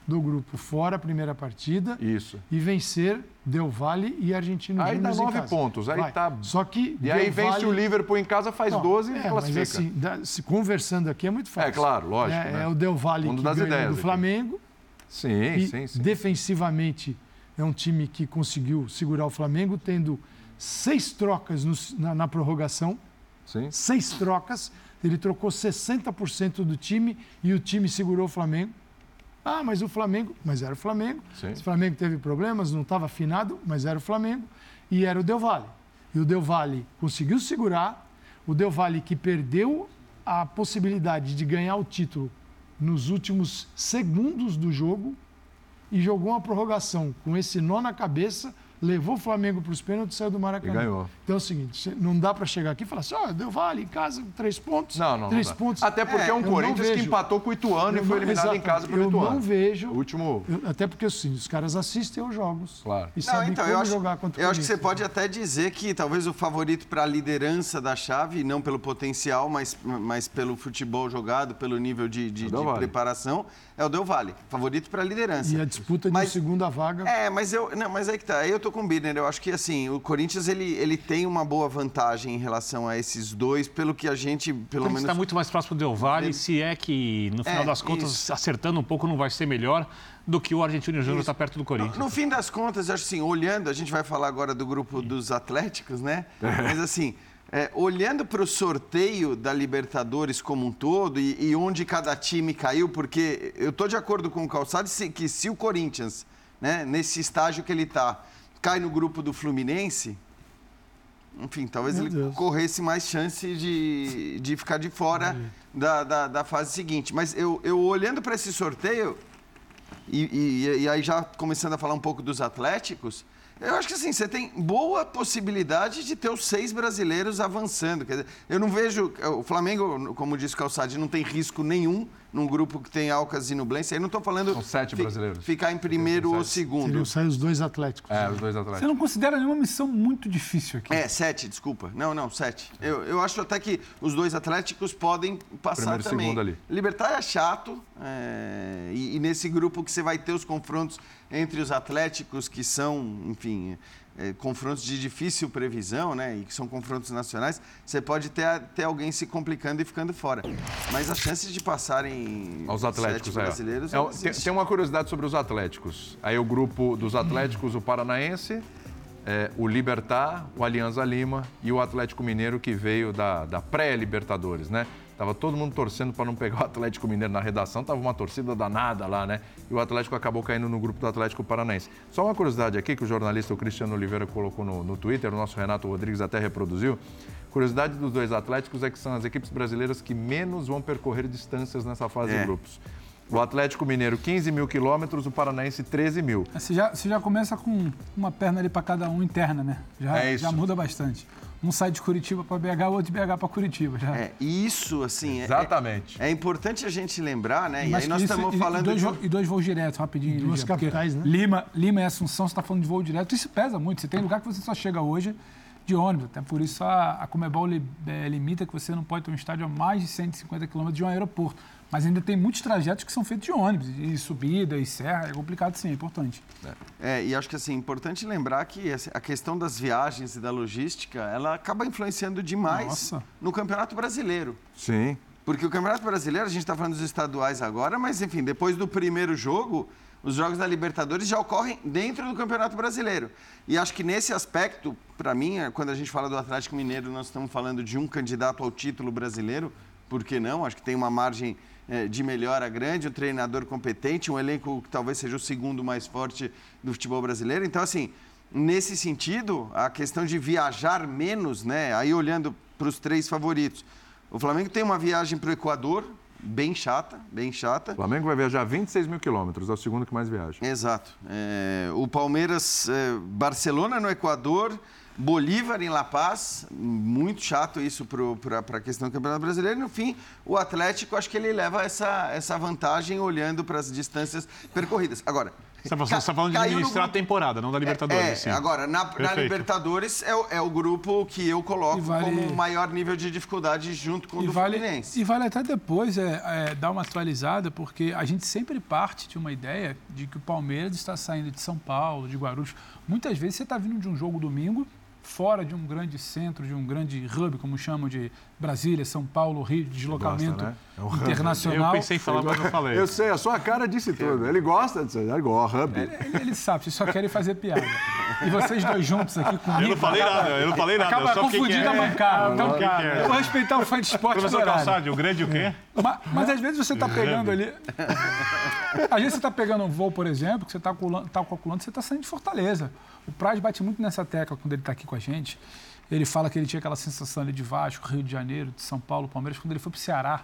do grupo fora a primeira partida Isso. e vencer Del Valle e Argentino Aí dá Júnior nove pontos, aí Vai. tá- Só que E aí Del vence Valle- o Liverpool em casa, faz Não, 12 e é, classifica. Mas assim, dá- se conversando aqui é muito fácil. É claro, lógico, É, né? é o Del Valle que das ganhou ideias do aqui. Flamengo Sim, e sim, sim. defensivamente é um time que conseguiu segurar o Flamengo, tendo seis trocas no- na, na prorrogação, sim. seis trocas. Ele trocou 60% do time e o time segurou o Flamengo. Ah, mas o Flamengo, mas era o Flamengo. Sim. O Flamengo teve problemas, não estava afinado, mas era o Flamengo. E era o Del Valle. E o Del Valle conseguiu segurar. O Del Valle que perdeu a possibilidade de ganhar o título nos últimos segundos do jogo e jogou uma prorrogação com esse nó na cabeça, levou o Flamengo para os pênaltis e saiu do Maracanã. E ganhou. Então é o seguinte, não dá para chegar aqui e falar assim, ó, Del Valle em casa, três pontos. Não, não. não Três dá. pontos. Até porque é, um eu não Corinthians que empatou com o Ituano eu e foi não- eliminado em casa pelo Eu Ituano. não vejo. O último. eu- até porque assim, os caras assistem aos jogos. Claro. E Não, sabem então, como eu acho, jogar contra o eu acho que você pode até dizer que talvez o favorito para a liderança da chave, não pelo potencial, mas, mas pelo futebol jogado, pelo nível de, de- Del de Valle. preparação, é o Del Valle. Favorito para a liderança. E a disputa de Mas- segunda vaga. É, mas eu. Não, mas aí que tá. Aí eu tô com o Birner. Eu acho que assim, o Corinthians ele, ele tem uma boa vantagem em relação a esses dois, pelo que a gente, pelo Então, menos. está muito mais próximo do Del Valle, se é que, no final É, das contas, isso. acertando um pouco, não vai ser melhor do que o Argentino Júnior está perto do Corinthians. No fim das contas, eu acho assim, olhando, a gente vai falar agora do grupo dos Atléticos, né? Mas assim, é, olhando para o sorteio da Libertadores como um todo e, e onde cada time caiu, porque eu tô de acordo com o Calçado se- que se o Corinthians, né, nesse estágio que ele está, cai no grupo do Fluminense, enfim, talvez Meu ele Deus. corresse mais chance de, de ficar de fora da, da, da fase seguinte. Mas eu, eu olhando para esse sorteio, e, e- e aí já começando a falar um pouco dos Atléticos, eu acho que assim, você tem boa possibilidade de ter os seis brasileiros avançando. Quer dizer, eu não vejo. O Flamengo, como disse o Calçade, não tem risco nenhum num grupo que tem Alcas e Nublense. Aí não estou falando. São sete brasileiros. Ficar em primeiro ou segundo. Seriam sair os dois Atléticos. É, os dois Você Atléticos. não considera nenhuma missão muito difícil aqui. É, sete, desculpa. Não, não, sete. Eu, eu acho até que os dois Atléticos podem passar Primeiro também. segundo ali. Libertar é chato. é, e, e nesse grupo que você vai ter os confrontos entre os Atléticos, que são, enfim, é, confrontos de difícil previsão, né? E que são confrontos nacionais, você pode ter, ter alguém se complicando e ficando fora. Mas as chances de passarem Aos Atléticos, é. brasileiros... É, tem, tem uma curiosidade sobre os Atléticos. Aí o grupo dos Atléticos, o Paranaense, é, o Libertar, o Alianza Lima e o Atlético Mineiro que veio da, da pré-Libertadores, né? Tava todo mundo torcendo para não pegar o Atlético Mineiro na redação, tava uma torcida danada lá, né? E o Atlético acabou caindo no grupo do Atlético Paranaense. Só uma curiosidade aqui que o jornalista o Cristiano Oliveira colocou no, no Twitter, o nosso Renato Rodrigues até reproduziu. Curiosidade dos dois Atléticos é que são as equipes brasileiras que menos vão percorrer distâncias nessa fase É. de grupos. O Atlético Mineiro, 15 mil quilômetros, o Paranaense, 13 mil. Você já, você já começa com uma perna ali para cada um interna, né? Já, É isso. já muda bastante. Um sai de Curitiba para BH, o outro de BH para Curitiba. Já. É, e isso, assim... é- Exatamente. É, importante a gente lembrar, né? E Mas aí nós isso- estamos e- falando e dois, de... vo- e dois voos diretos, rapidinho. Duas capitais, né? Lima, Lima e Assunção, você está falando de voo direto, isso pesa muito. Você tem lugar que você só chega hoje de ônibus. Até por isso a, a Comebol li- eh, limita que você não pode ter um estádio a mais de 150 quilômetros de um aeroporto. Mas ainda tem muitos trajetos que são feitos de ônibus, e subida, e serra. É complicado sim, é importante. É, e acho que assim, é importante lembrar que a questão das viagens e da logística, ela acaba influenciando demais Nossa. no Campeonato Brasileiro. Sim. Porque o Campeonato Brasileiro, a gente está falando dos estaduais agora, mas enfim, depois do primeiro jogo, os jogos da Libertadores já ocorrem dentro do Campeonato Brasileiro. E acho que nesse aspecto, para mim, é, quando a gente fala do Atlético Mineiro, nós estamos falando de um candidato ao título brasileiro, por que não? Acho que tem uma margem de melhora grande, um treinador competente, um elenco que talvez seja o segundo mais forte do futebol brasileiro. Então, assim, nesse sentido, a questão de viajar menos, né? Aí olhando para os três favoritos. O Flamengo tem uma viagem para o Equador, bem chata, bem chata. O Flamengo vai viajar 26 mil quilômetros, é o segundo que mais viaja. Exato. É, o Palmeiras, é, Barcelona no Equador, Bolívar em La Paz, muito chato isso para a questão do Campeonato Brasileiro. E no fim, o Atlético, acho que ele leva essa, essa vantagem olhando para as distâncias percorridas. Agora, você está falando de administrar a temporada, não da Libertadores. É, sim. agora, na, na Libertadores é o, é o, grupo que eu coloco vale... como maior nível de dificuldade junto com o do vale, Fluminense. E vale até depois é, é, dar uma atualizada, porque a gente sempre parte de uma ideia de que o Palmeiras está saindo de São Paulo, de Guarulhos. Muitas vezes você está vindo de um jogo domingo, fora de um grande centro, de um grande hub, como chamam de Brasília, São Paulo, Rio, de deslocamento gosta, né? é um internacional. Eu pensei em falar, mas não falei. Eu sei, a sua cara disse tudo. Ele gosta disso, ele gosta, hub. Ele, ele, ele sabe, vocês só querem fazer piada. E vocês dois juntos aqui comigo. Eu não falei nada, eu não falei nada. Acaba confundindo a mancada. Então, é. eu vou respeitar o fã de esporte Professor Calçade, o grande o quê? Mas, mas às vezes você está pegando ali... Às vezes você está pegando um voo, por exemplo, que você está tá calculando, você está saindo de Fortaleza. O Praz bate muito nessa tecla quando ele está aqui com a gente. Ele fala que ele tinha aquela sensação ali de Vasco, Rio de Janeiro, de São Paulo, Palmeiras, quando ele foi para o Ceará,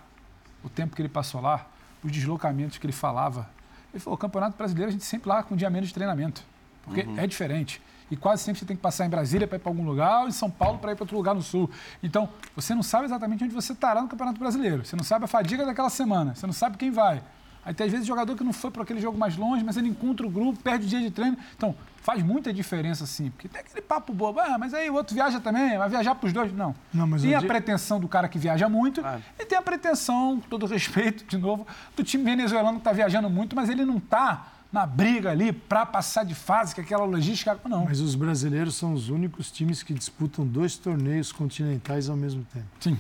o tempo que ele passou lá, os deslocamentos que ele falava. Ele falou: o Campeonato Brasileiro a gente sempre lá com um dia menos de treinamento, porque uhum. é diferente. E quase sempre você tem que passar em Brasília para ir para algum lugar ou em São Paulo para ir para outro lugar no Sul. Então, você não sabe exatamente onde você estará no Campeonato Brasileiro. Você não sabe a fadiga daquela semana. Você não sabe quem vai. Aí tem às vezes jogador que não foi para aquele jogo mais longe, mas ele encontra o grupo, perde o dia de treino. Então, faz muita diferença sim. Porque tem aquele papo bobo, ah, mas aí o outro viaja também, vai viajar para os dois. Não. não mas tem a dia... pretensão do cara que viaja muito ah. e tem a pretensão, com todo respeito, de novo, do time venezuelano que está viajando muito, mas ele não está na briga ali para passar de fase, que aquela logística. Não. Mas os brasileiros são os únicos times que disputam dois torneios continentais ao mesmo tempo. Sim.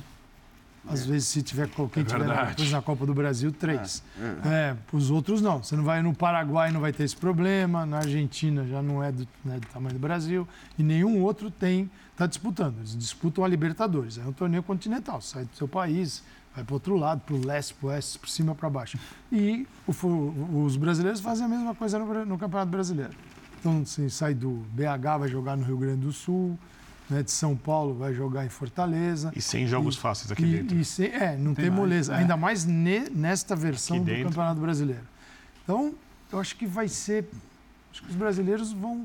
Às é. vezes, se tiver quem é tiver na, depois na Copa do Brasil, três. É, é. é, os outros não. Você não vai no Paraguai, não vai ter esse problema. Na Argentina já não é do, não é do tamanho do Brasil. E nenhum outro tem está disputando. Eles disputam a Libertadores. É um torneio continental. Sai do seu país, vai para o outro lado, para o leste, para o oeste, para cima, para baixo. E o, os brasileiros fazem a mesma coisa no, no Campeonato Brasileiro. Então, você sai do BH, vai jogar no Rio Grande do Sul né, de São Paulo vai jogar em Fortaleza. E sem jogos e, fáceis aqui e, dentro. E sem, é, não tem, tem moleza. Mais, é. Ainda mais ne, nesta versão do Campeonato Brasileiro. Então, eu acho que vai ser. Acho que os brasileiros vão.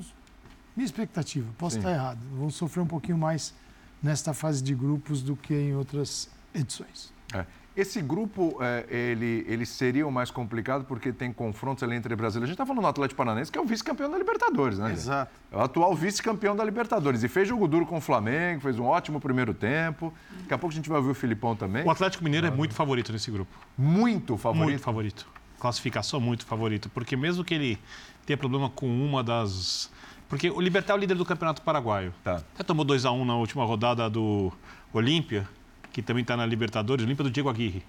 Minha expectativa, posso Sim. estar errado, vão sofrer um pouquinho mais nesta fase de grupos do que em outras edições. É. Esse grupo, é, ele, ele seria o mais complicado porque tem confrontos ali entre brasileiros. A gente está falando do Atlético Paranaense, que é o vice-campeão da Libertadores, né? Exato. É o atual vice-campeão da Libertadores. E fez jogo duro com o Flamengo, fez um ótimo primeiro tempo. Daqui a pouco a gente vai ouvir o Filipão também. O Atlético Mineiro é muito favorito nesse grupo. Muito favorito? Muito favorito. Classificação muito favorito. Porque mesmo que ele tenha problema com uma das... Porque o Libertar é o líder do Campeonato Paraguaio. Tá. Até tomou 2 a 1 um na última rodada do Olímpia que também está na Libertadores, Olímpia do Diego Aguirre.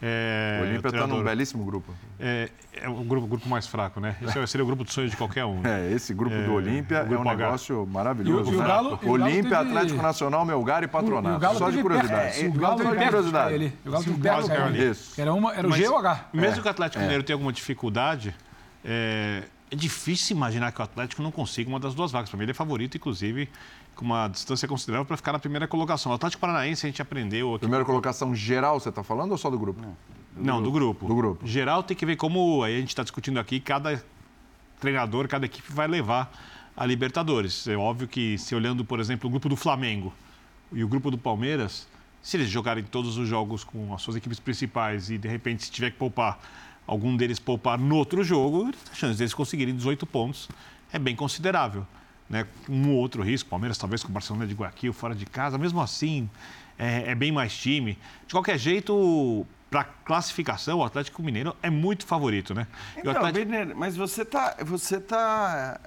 É, o Olímpia está num belíssimo grupo. É, é o grupo, grupo mais fraco, né? Esse seria o grupo de sonhos de qualquer um. Né? É, esse grupo é, do Olímpia é um H. negócio maravilhoso. E o, e o Galo, né? Olímpia, teve... Atlético Nacional, Melgar e Patronato. Só de curiosidade. o Galo teve curiosidade. Ele. O Galo teve perto ali. Era, uma, era o G ou o H. Mesmo que o Atlético Mineiro tenha alguma dificuldade, é, difícil imaginar que o Atlético não consiga uma das duas vagas. Para mim, ele é favorito, inclusive, com uma distância considerável para ficar na primeira colocação. O Atlético Paranaense a gente aprendeu. Aqui... Primeira colocação geral, você está falando ou só do grupo? Do Não, grupo. do grupo. Do grupo. Geral tem que ver como aí a gente está discutindo aqui, cada treinador, cada equipe vai levar a Libertadores. É óbvio que, se olhando, por exemplo, o grupo do Flamengo e o grupo do Palmeiras, se eles jogarem todos os jogos com as suas equipes principais e, de repente, se tiver que poupar, algum deles poupar no outro jogo, a chance deles conseguirem 18 pontos é bem considerável né, um outro risco, Palmeiras talvez com o Barcelona de Guayaquil fora de casa, mesmo assim é, é bem mais time. De qualquer jeito, para classificação, o Atlético Mineiro é muito favorito, né? Então, Atlético... mas você tá, você tá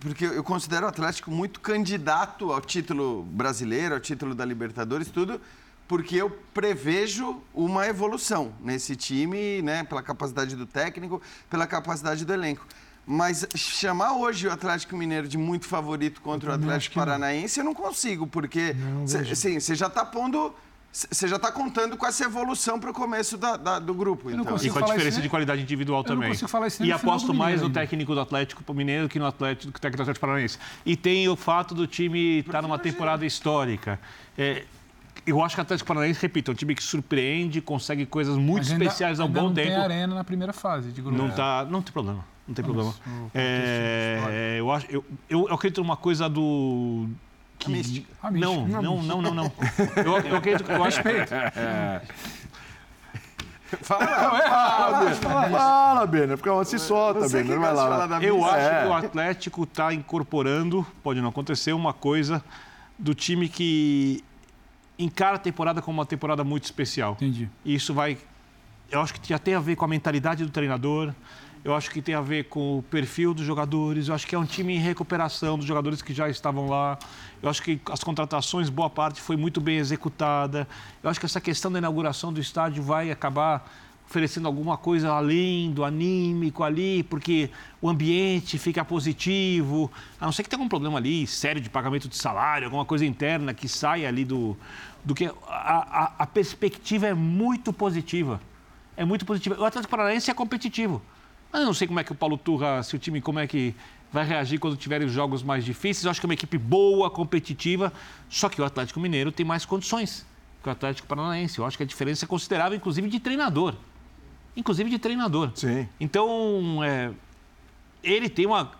porque eu considero o Atlético muito candidato ao título brasileiro, ao título da Libertadores, tudo, porque eu prevejo uma evolução nesse time, né, pela capacidade do técnico, pela capacidade do elenco. Mas chamar hoje o Atlético Mineiro de muito favorito contra o Atlético Paranaense, eu não consigo, porque você já está pondo você já está contando com essa evolução para o começo da- da- do grupo. não Então. E com a diferença de qualidade individual Eu não também. e aposto do mais no técnico do Atlético Mineiro que no Atlético, que técnico do Atlético Paranaense. E tem o fato do time estar numa temporada histórica. É, eu acho que o Atlético Paranaense, repito, é um time que surpreende, consegue coisas muito ainda- especiais há um ainda bom não tempo. tem arena na primeira fase de grupo. Não, tá, não tem problema. Não tem problema. É, eu, acho, eu, eu, eu acredito numa coisa do. Que, A mística. A mística. Não, não, não, não, não. Eu, eu acredito eu acho, Fala, Fala, Bena. Fica se solta, Bena. Vai lá. Eu acho É. que o Atlético está incorporando, pode não acontecer, uma coisa do time que encara a temporada como uma temporada muito especial. Entendi. E isso vai. Eu acho que já tem a ver com a mentalidade do treinador. Eu acho que tem a ver com o perfil dos jogadores. Eu acho que é um time em recuperação dos jogadores que já estavam lá. Eu acho que as contratações, boa parte, foi muito bem executada. Eu acho que essa questão da inauguração do estádio vai acabar oferecendo alguma coisa além do anímico ali, porque o ambiente fica positivo. A não ser que tenha algum problema ali, sério de pagamento de salário, alguma coisa interna que saia ali do, do que. A, a, a perspectiva é muito positiva. É muito positiva. O Atlético Paranaense é competitivo. Mas eu não sei como é que o Paulo Turra, se o time, como é que vai reagir quando tiverem os jogos mais difíceis. Eu acho que é uma equipe boa, competitiva, só que o Atlético Mineiro tem mais condições que o Atlético Paranaense. Eu acho que a diferença é considerável, inclusive de treinador. Inclusive de treinador. Sim. Então, é, ele tem uma.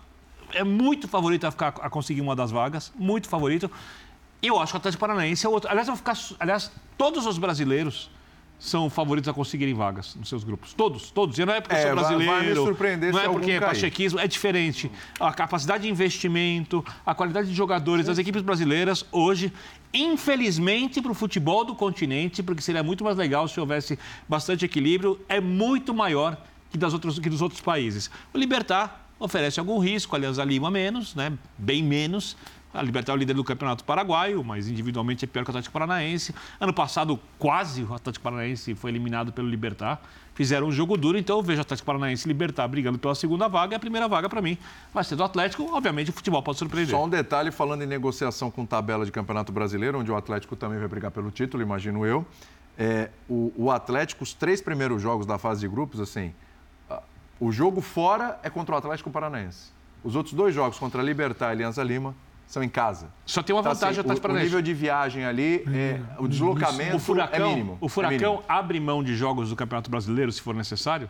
É muito favorito a, ficar, a conseguir uma das vagas, muito favorito. E eu acho que o Atlético Paranaense é outro. Aliás, vou ficar, aliás, todos os brasileiros são favoritos a conseguirem vagas nos seus grupos. Todos, todos. E não é porque É, eu sou vai- vai me brasileiro. surpreender não é porque é cair. pachequismo, é diferente. A capacidade de investimento, a qualidade de jogadores das equipes brasileiras hoje, infelizmente, para o futebol do continente, porque seria muito mais legal se houvesse bastante equilíbrio, é muito maior que, das outras, que dos outros países. O Libertar oferece algum risco, aliás, a Lima menos, né? bem menos. A Libertar é o líder do Campeonato Paraguaio, mas individualmente é pior que o Atlético Paranaense. Ano passado, quase o Atlético Paranaense foi eliminado pelo Libertar. Fizeram um jogo duro, então eu vejo o Atlético Paranaense e Libertar brigando pela segunda vaga. E a primeira vaga, para mim, vai ser do Atlético. Obviamente, o futebol pode surpreender. Só um detalhe, falando em negociação com tabela de Campeonato Brasileiro, onde o Atlético também vai brigar pelo título, imagino eu. É, o, o Atlético, os três primeiros jogos da fase de grupos, assim, o jogo fora é contra o Atlético Paranaense. Os outros dois jogos, contra a Libertar e Alianza Lima, são em casa. Só tem uma Então, vantagem assim, o Atlético o, o nível de viagem ali, é, o deslocamento O Furacão, é mínimo. o é Furacão mínimo. abre mão de jogos do Campeonato Brasileiro, se for necessário,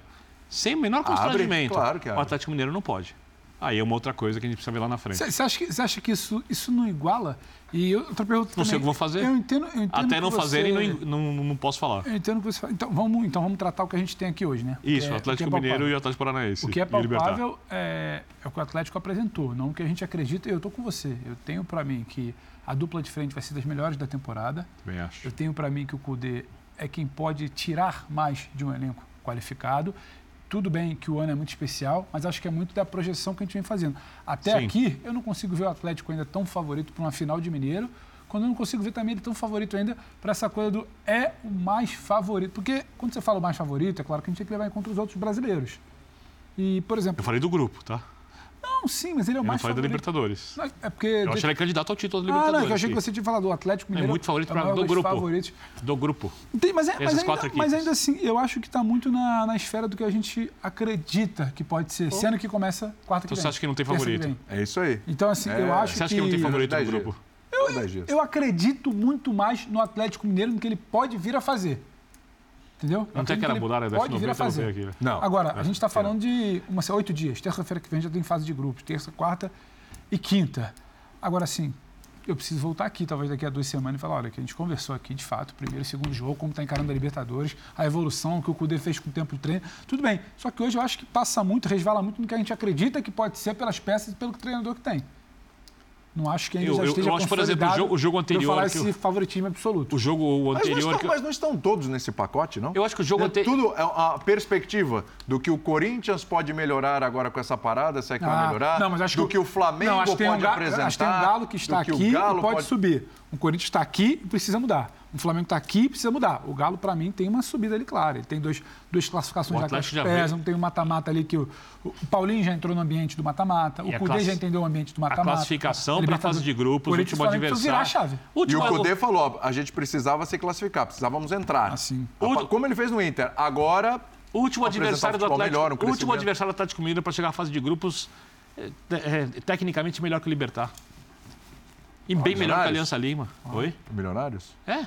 sem o menor constrangimento. claro que o abre. Atlético Mineiro não pode. Aí é uma outra coisa que a gente precisa ver lá na frente. Você acha que, você acha que isso, isso não iguala? E outra pergunta Não sei também. o que vou fazer. Eu entendo, eu entendo Até não você- fazerem, não, não, não posso falar. Eu entendo o que você fala. Então vamos, então vamos tratar o que a gente tem aqui hoje, né? Isso, é- o Atlético o é Mineiro e o Atlético Paranaense. O que é palpável é, é o que o Atlético apresentou, não o que a gente acredita. Eu estou com você. Eu tenho para mim que a dupla de frente vai ser das melhores da temporada. Também acho. Eu tenho para mim que o Cudê é quem pode tirar mais de um elenco qualificado. Tudo bem que o ano é muito especial, mas acho que é muito da projeção que a gente vem fazendo. Até Sim. aqui, eu não consigo ver o Atlético ainda tão favorito para uma final de Mineiro, quando eu não consigo ver também ele tão favorito ainda para essa coisa do é o mais favorito. Porque quando você fala o mais favorito, é claro que a gente tem que levar em conta os outros brasileiros. E, por exemplo, Eu falei do grupo, tá? Não, sim, mas ele é o Eu não mais falei da favorito. Libertadores. Não, É porque. Eu acho ele candidato ao título da Ah, Libertadores. não, é que eu achei que você tinha falado do Atlético Mineiro. muito favorito é o pra- do grupo. favoritos. Do grupo. Tem, mas, é, mas, ainda, quatro mas ainda assim, eu acho que está muito na, na esfera do que a gente acredita que pode ser. Sendo que começa quarta que Então vem. você acha que não tem favorito? É isso aí. Então, assim, É, eu acho Você acha que não tem favorito no grupo? Eu. Eu acredito muito mais no Atlético Mineiro do que ele pode vir a fazer. Entendeu? Eu Não tem acredito aquela mudada da Pode vir a F90 eu fazer. aqui, né? Não. Agora, a gente está É. falando de uma, oito dias. Terça-feira que vem já tem fase de grupos. Terça, quarta e quinta. Agora, sim, eu preciso voltar aqui, talvez daqui a duas semanas, e falar: olha, que a gente conversou aqui, de fato, primeiro e segundo jogo, como está encarando a Libertadores, a evolução que o Cudê fez com o tempo de treino. Tudo bem. Só que hoje eu acho que passa muito, resvala muito no que a gente acredita que pode ser pelas peças e pelo treinador que tem. Não acho que ainda Eu- já eu- eu esteja acho, por exemplo, o jogo- o jogo anterior falar que esse eu- favoritismo absoluto. O jogo Mas não, anterior. estão, que eu- mas não estão todos nesse pacote, não? Eu acho que o jogo É anterior. Tudo é a perspectiva do que o Corinthians pode melhorar agora com essa parada, se é que vai Ah, melhorar, não, mas acho do que, que o Flamengo não, acho que tem pode um Ga- apresentar, Acho que tem um Galo que está que aqui o Galo e pode, subir. O Corinthians está aqui e precisa mudar. O Flamengo está aqui e precisa mudar. O Galo, para mim, tem uma subida ali, claro. Ele tem dois, duas classificações O já que pesam. Tem o mata-mata ali que o, o Paulinho já entrou no ambiente do mata-mata. O a Cudê classi- já entendeu o ambiente do A mata-mata. classificação para a fase de grupos, o último virar a adversário. chave. E o Último Cudê falou, a gente precisava se classificar, precisávamos entrar. Assim. Apa- Como ele fez no Inter. Agora, O último adversário do Atlético, melhor, um o último adversário do Atlético Mineiro para chegar à fase de grupos é, é, tecnicamente melhor que o Libertar. E bem melhor que a? Aliança Lima. Oi? Milionários? É.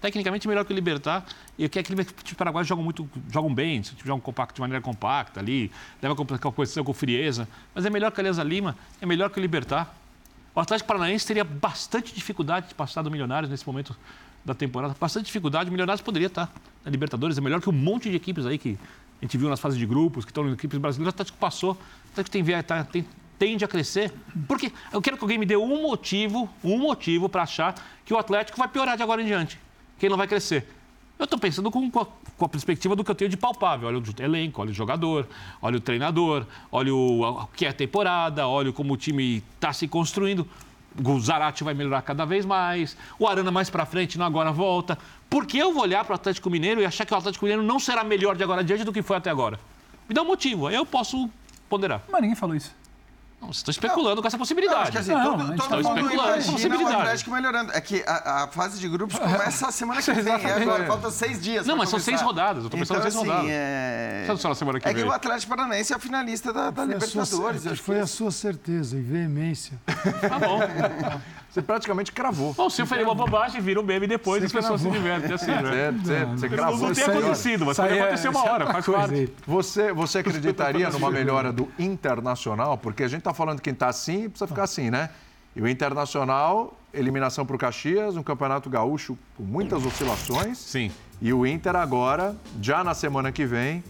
Tecnicamente melhor que o Libertar. E o que é que os paraguaios jogam muito, jogam bem, jogam compacto, de maneira compacta ali, leva a competição com frieza. Mas é melhor que a Aliança Lima, é melhor que o Libertar. O Atlético Paranaense teria bastante dificuldade de passar do Milionários nesse momento da temporada. Bastante dificuldade. O Milionários poderia estar na Libertadores. É melhor que um monte de equipes aí que a gente viu nas fases de grupos, que estão nas equipes brasileiras. O Atlético passou. O Atlético tem, tá- tem- tende a crescer. Porque eu quero que alguém me dê um motivo, um motivo para achar que o Atlético vai piorar de agora em diante. Que ele não vai crescer. Eu estou pensando com, com a, com a perspectiva do que eu tenho de palpável. Olha o elenco, olha o jogador, olha o treinador, olha o, o que é a temporada, olha como o time está se construindo. O Zarate vai melhorar cada vez mais. O Arana mais para frente, não agora volta. Por que eu vou olhar para o Atlético Mineiro e achar que o Atlético Mineiro não será melhor de agora em diante do que foi até agora? Me dá um motivo, aí eu posso ponderar. Mas ninguém falou isso. Não, vocês estão especulando com essa Não, possibilidade. acho que assim, Não, a todo, gente todo tá mundo especulando essa imagina o possibilidade. Atlético melhorando. É que a, a fase de grupos começa a semana que vem. Exatamente. Agora faltam seis dias. Não, mas são começar. seis rodadas, eu tô pensando então, em seis assim, rodadas. É... Sabe só na semana que é que vem? o Atlético Paranaense é o finalista da, da Foi a sua, Libertadores. acho foi que a sua certeza e veemência. Tá bom. Você praticamente cravou. Bom, se eu falei uma bobagem, vira um meme depois e as Você pessoas se divertem assim, né? Você, você, você Não, cravou. não tem acontecido, mas pode é- acontecer uma é hora, faz parte. Você, você acreditaria numa melhora do Internacional? Porque a gente está falando que quem está assim precisa ficar assim, né? E o Internacional, eliminação para o Caxias, um campeonato gaúcho com muitas oscilações. Sim. E o Inter agora, já na semana que vem,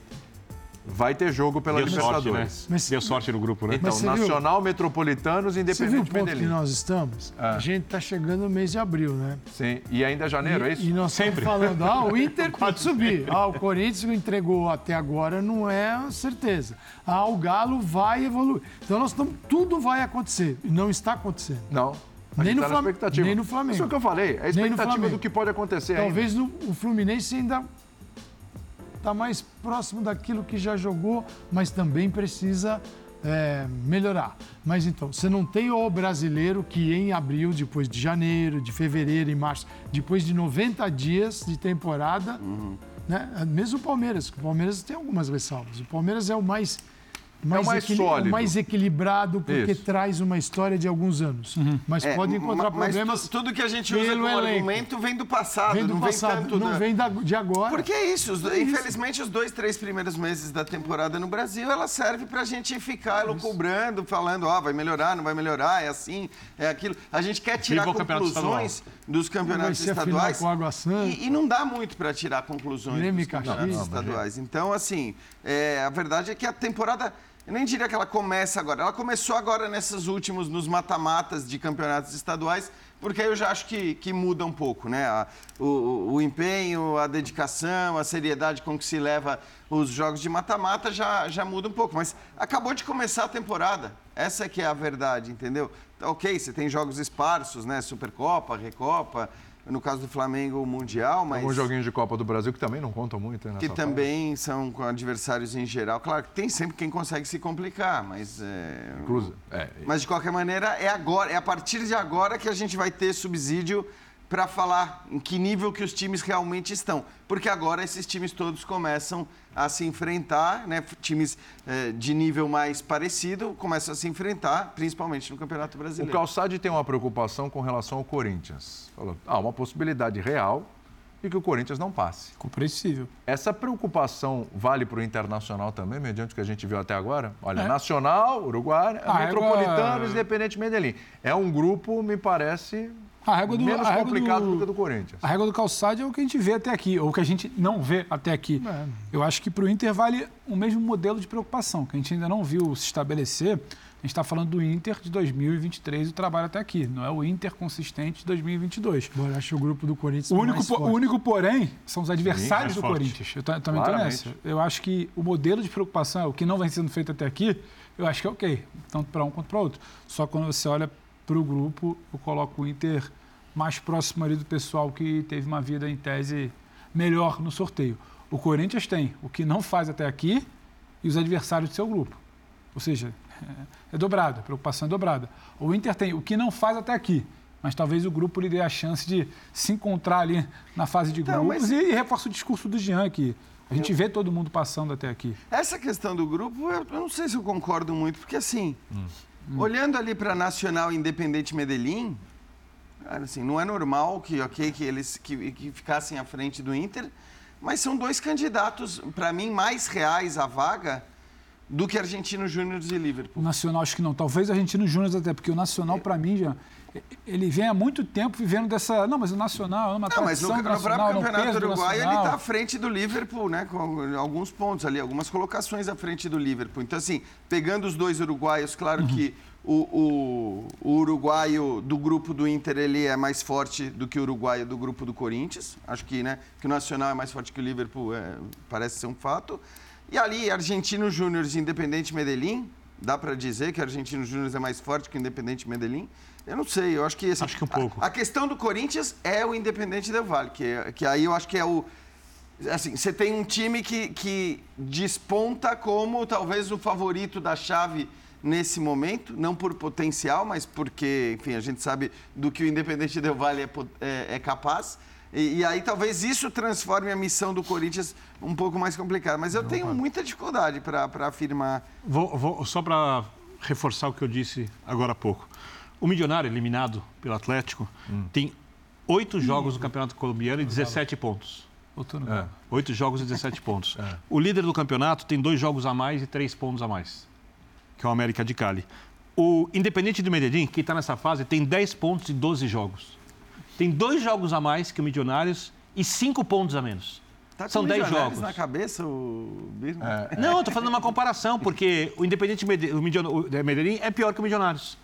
vai ter jogo pela Deu sorte, né? Libertadores. Mas- Deu sorte no grupo, né? Então, você viu- Nacional, Metropolitanos e Você viu o Independente ponto que Medellín. nós estamos? Ah. A gente está chegando no mês de abril, né? Sim. E ainda é janeiro, é isso? E nós Sempre. estamos falando, ah, o Inter que subir. Ah, o Corinthians entregou até agora não é certeza. Ah, o Galo vai evoluir. Então nós estamos, tudo vai acontecer. E não está acontecendo. Não. Nem no tá na Flam- nem no Flamengo. Isso é o que eu falei. É a Nem no expectativa Flamengo. do que pode acontecer ainda. Talvez no- o Fluminense ainda está mais próximo daquilo que já jogou, mas também precisa é, melhorar. Mas então, você não tem o brasileiro que em abril, depois de janeiro, de fevereiro e março, depois de 90 dias de temporada, Uhum. né? mesmo o Palmeiras, que o Palmeiras tem algumas ressalvas. O Palmeiras é o mais. O mais sólido. o mais equilibrado, porque Isso. traz uma história de alguns anos. Mas É, pode encontrar ma- mas problemas. tu- tudo que a gente usa como elenco. argumento vem do passado, Vem do não passado, vem tanto não da- vem da- de agora. Porque é isso, os- É isso. infelizmente os dois, três primeiros meses da temporada no Brasil, ela serve pra gente ficar cobrando, falando, ó, vai melhorar, não vai melhorar, é assim, é aquilo. A gente quer tirar conclusões dos campeonatos a estaduais. com Água Santa. E, e não dá muito pra tirar conclusões Grêmio e dos campeonatos Caxias. estaduais. Então, assim, é, a verdade é que a temporada. Eu nem diria que ela começa agora. Ela começou agora nesses últimos, nos mata-matas de campeonatos estaduais, porque aí eu já acho que, que muda um pouco, né? A- o, o- empenho, a dedicação, a seriedade com que se leva os jogos de mata-mata já, já muda um pouco. Mas acabou de começar a temporada. Essa é que é a verdade, entendeu? Tá Ok, você tem jogos esparsos, né? Supercopa, Recopa. No caso do Flamengo, o Mundial, mas Alguns joguinhos de Copa do Brasil que também não contam muito, né? que também são com adversários em geral. Claro que tem sempre quem consegue se complicar, mas é. É, mas de qualquer maneira é agora, é a partir de agora que a gente vai ter subsídio para falar em que nível que os times realmente estão, porque agora esses times todos começam a se enfrentar, né? Times eh, de nível mais parecido começam a se enfrentar, principalmente no Campeonato O Brasileiro. Calçade tem uma preocupação com relação ao Corinthians. Falou, há uma possibilidade real de que o Corinthians não passe. Compreensível. Essa preocupação vale para o Internacional também, mediante o que a gente viu até agora? Olha, É. Nacional, Uruguai, A Metropolitano, régua- Independente Medellín. É um grupo, me parece, A régua do, menos a régua complicado do, do que a do Corinthians. A régua do calçado é o que a gente vê até aqui, ou o que a gente não vê até aqui. É. Eu acho que para o Inter vale o mesmo modelo de preocupação, que a gente ainda não viu se estabelecer. A gente está falando do Inter de 2023 e o trabalho até aqui, não é o Inter consistente de 2022. Bom, eu acho o grupo do Corinthians O único, mais po- forte. o único, porém, são os adversários Sim, do mais forte. Corinthians. Eu ta- também estou nessa. Eu acho que o modelo de preocupação, o que não vem sendo feito até aqui, eu acho que é ok, tanto para um quanto para outro. Só quando você olha para o grupo, eu coloco o Inter mais próximo ali do pessoal que teve uma vida, em tese, melhor no sorteio. O Corinthians tem o que não faz até aqui e os adversários do seu grupo. Ou seja, é, é dobrada, a preocupação é dobrada. O Inter tem o que não faz até aqui, mas talvez o grupo lhe dê a chance de se encontrar ali na fase de Então, grupos mas- e, e reforça o discurso do Jean que a gente vê todo mundo passando até aqui. Essa questão do grupo, eu, não sei se eu concordo muito, porque assim, Hum. olhando ali para Nacional Independente Medellín, cara, assim, não é normal que, ok, que eles que, que ficassem à frente do Inter, mas são dois candidatos, para mim, mais reais à vaga do que Argentino Júnior e Liverpool. Nacional acho que não. Talvez Argentino Júnior até, porque o Nacional, para mim, já, ele vem há muito tempo vivendo dessa... Não, mas o Nacional é uma Não, mas no, Nacional, próprio Campeonato Uruguai ele está à frente do Liverpool, né? Com alguns pontos ali, algumas colocações à frente do Liverpool. Então, assim, pegando os dois uruguaios, claro que o, o, o uruguaio do grupo do Inter ele é mais forte do que o uruguaio do grupo do Corinthians. Acho que, né, que o Nacional é mais forte que o Liverpool, é, parece ser um fato. E ali, Argentino Júnior e Independente Medellín, dá para dizer que o Argentino Júnior é mais forte que o Independente Medellín? Eu não sei, eu acho que... Assim, Acho que um pouco. A, a questão do Corinthians é o Independente Del Valle, que, que aí eu acho que é o... Assim, você tem um time que, que desponta como talvez o favorito da chave nesse momento, não por potencial, mas porque, enfim, a gente sabe do que o Independente Del Valle é, é- é capaz. E, e aí talvez isso transforme a missão do Corinthians um pouco mais complicada. Mas eu tenho muita dificuldade para afirmar. Vou, vou- só para reforçar o que eu disse agora há pouco. O Milionário, eliminado pelo Atlético, tem oito jogos no Campeonato Colombiano e 17 pontos. É. Oito jogos e 17 pontos. O líder do campeonato tem dois jogos a mais e três pontos a mais, que é o América de Cali. O Independente de Medellín, que está nessa fase, tem 10 pontos e 12 jogos. Tem dois jogos a mais que o Milionários e cinco pontos a menos. Tá São 10 Milionários jogos. na cabeça, o Birma? Não, eu tô fazendo uma comparação, porque o Independente de Medellín é pior que o Milionários.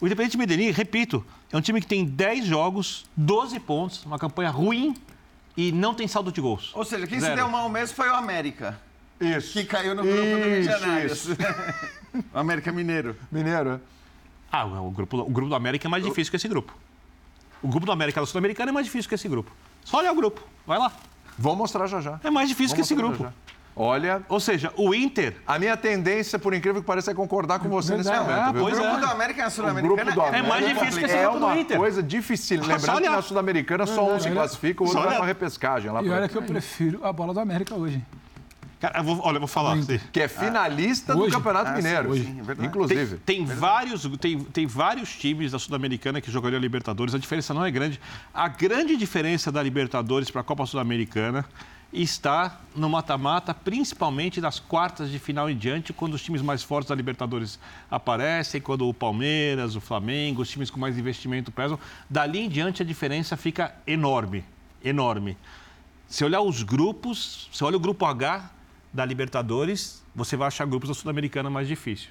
O Independente Medellín, repito, é um time que tem 10 jogos, 12 pontos, uma campanha ruim e não tem saldo de gols. Ou seja, quem se Zero. deu mal mesmo foi o América. Isso. Que caiu no grupo do Isso, Milionários. o América Mineiro. Mineiro, é? Ah, o grupo, o grupo do América é mais difícil que esse grupo. O grupo do América Sul-Americana é mais difícil que esse grupo. Só olha o grupo, vai lá. Vou mostrar já já. É mais difícil Vou que esse mostrar grupo. já já. Olha, Ou seja, o Inter a minha tendência, por incrível que pareça, é concordar com você nesse Verdade. momento. Ah, viu? pois O grupo é. do América na Sul-Americana do América mais difícil que esse é grupo do uma Inter. coisa difícil. Lembrando que olhar. na Sul-Americana só um se olha. classifica, o outro Só vai olhar. repescagem. Lá E pra- olha que eu prefiro a bola do América hoje. Cara, eu vou, olha, eu vou falar. Que é finalista do Hoje? Campeonato Ah, sim, Mineiro. hoje, é inclusive. Tem, tem vários, tem, tem vários times da Sul-Americana que jogariam a Libertadores. A diferença não é grande. A grande diferença da Libertadores para a Copa Sul-Americana está no mata-mata, principalmente das quartas de final em diante, quando os times mais fortes da Libertadores aparecem, quando o Palmeiras, o Flamengo, os times com mais investimento pesam. Dali em diante a diferença fica enorme, enorme. Se olhar os grupos, se olha o grupo H da Libertadores, você vai achar grupos da Sul-Americana mais difícil.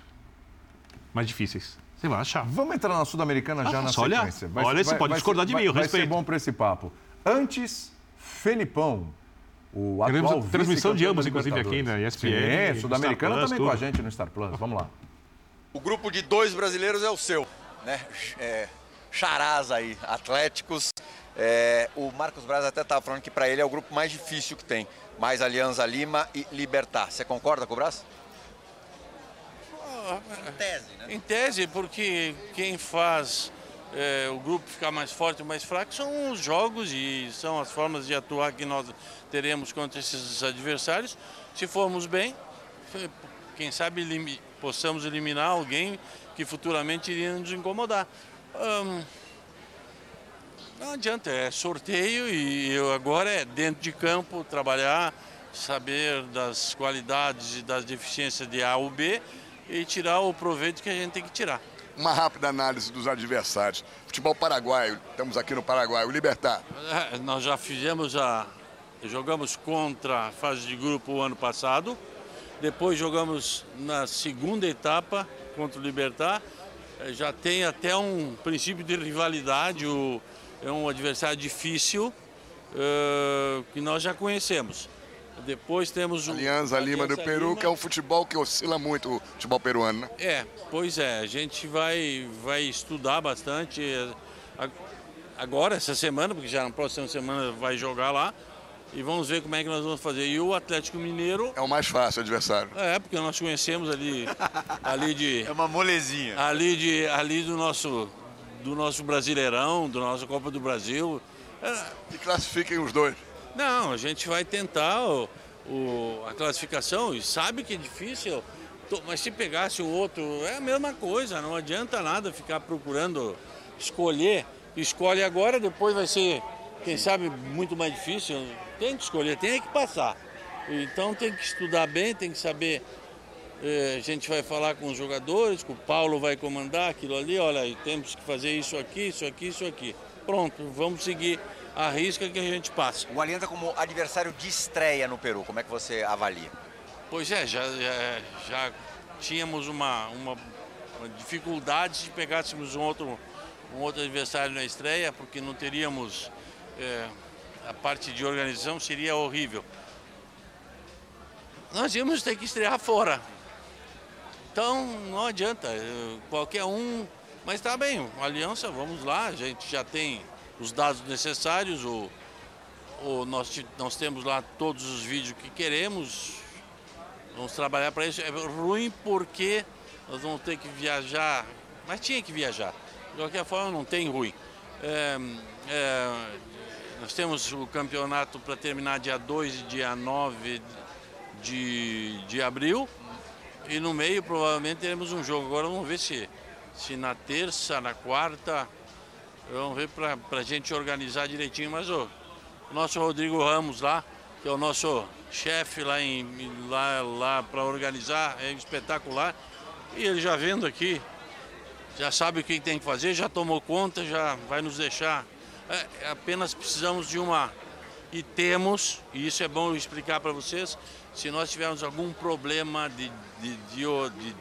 Mais difíceis. Você vai achar. Vamos entrar na Sul-Americana já Ah, na só olhar. sequência. Olha, você pode discordar de mim, eu vai, vai ser respeito. bom para esse papo. Antes, Felipão, o atual transmissão de ambos, inclusive, aqui na ESPN, Sim, Sul-Americana também com a tudo. gente no Star Plus. Vamos lá. O grupo de dois brasileiros é o seu, né? É, charás aí, Atléticos. É, o Marcos Braz até estava falando que para ele é o grupo mais difícil que tem. Mais Alianza Lima e Libertar. Você concorda com o Braz? Em tese, né? Em tese, porque quem faz é, o grupo ficar mais forte ou mais fraco são os jogos e são as formas de atuar que nós teremos contra esses adversários. Se formos bem, fe- quem sabe elimi- possamos eliminar alguém que futuramente iria nos incomodar. Ahn, não adianta, é sorteio e eu agora é dentro de campo trabalhar, saber das qualidades e das deficiências de A ou B e tirar o proveito que a gente tem que tirar. Uma rápida análise dos adversários. Futebol paraguaio, estamos aqui no Paraguai, o Libertar. É, Nós já fizemos a. Jogamos contra a fase de grupo o ano passado. Depois jogamos na segunda etapa contra o Libertar. Eh, Já tem até um princípio de rivalidade. o- é um adversário difícil eh, que nós já conhecemos. Depois temos o. Alianza Lima do Alianza Peru, Lima. que é um futebol que oscila muito, o futebol peruano, né? É, pois é, a gente vai, vai estudar bastante. A, agora, essa semana, porque já na próxima semana vai jogar lá. E vamos ver como é que nós vamos fazer. E o Atlético Mineiro. É o mais fácil, adversário. É, porque nós conhecemos ali, ali de. É uma molezinha. Ali, de, ali do, nosso, do nosso Brasileirão, do nosso Copa do Brasil. É, E classifiquem os dois. não, a gente vai tentar o, o- a classificação e sabe que é difícil. Mas se pegasse o outro, é a mesma coisa, não adianta nada ficar procurando escolher. Escolhe agora, depois vai ser, quem sabe, muito mais difícil. Tem que escolher, tem que passar. Então tem que estudar bem, tem que saber. eh, a gente vai falar com os jogadores, que o Paulo vai comandar aquilo ali, olha, temos que fazer isso aqui, isso aqui, isso aqui. Pronto, vamos seguir a risca que a gente passa. O Aliança como adversário de estreia no Peru, como é que você avalia? Pois é, já, já, já tínhamos uma, uma, uma dificuldade se pegássemos um outro, um outro adversário na estreia, porque não teríamos. Eh, a parte de organização seria horrível. Nós íamos ter que estrear fora. Então não adianta, qualquer um. Mas tá bem, aliança, vamos lá, a gente já tem os dados necessários, o, o, nós, nós temos lá todos os vídeos que queremos, Vamos trabalhar para isso. É ruim porque nós vamos ter que viajar, mas tinha que viajar. De qualquer forma, não tem ruim. É, é, nós temos o campeonato para terminar dia 2 e dia 9 de, de abril. E no meio, provavelmente, teremos um jogo. Agora vamos ver se, se na terça, na quarta. Vamos ver para a gente organizar direitinho. Mas o nosso Rodrigo Ramos lá, que é o nosso chefe lá, em, lá, lá para organizar, é espetacular. E ele já vendo aqui, já sabe o que tem que fazer, já tomou conta, já vai nos deixar. É, apenas precisamos de uma. E temos, e isso é bom explicar para vocês, se nós tivermos algum problema de, de, de, de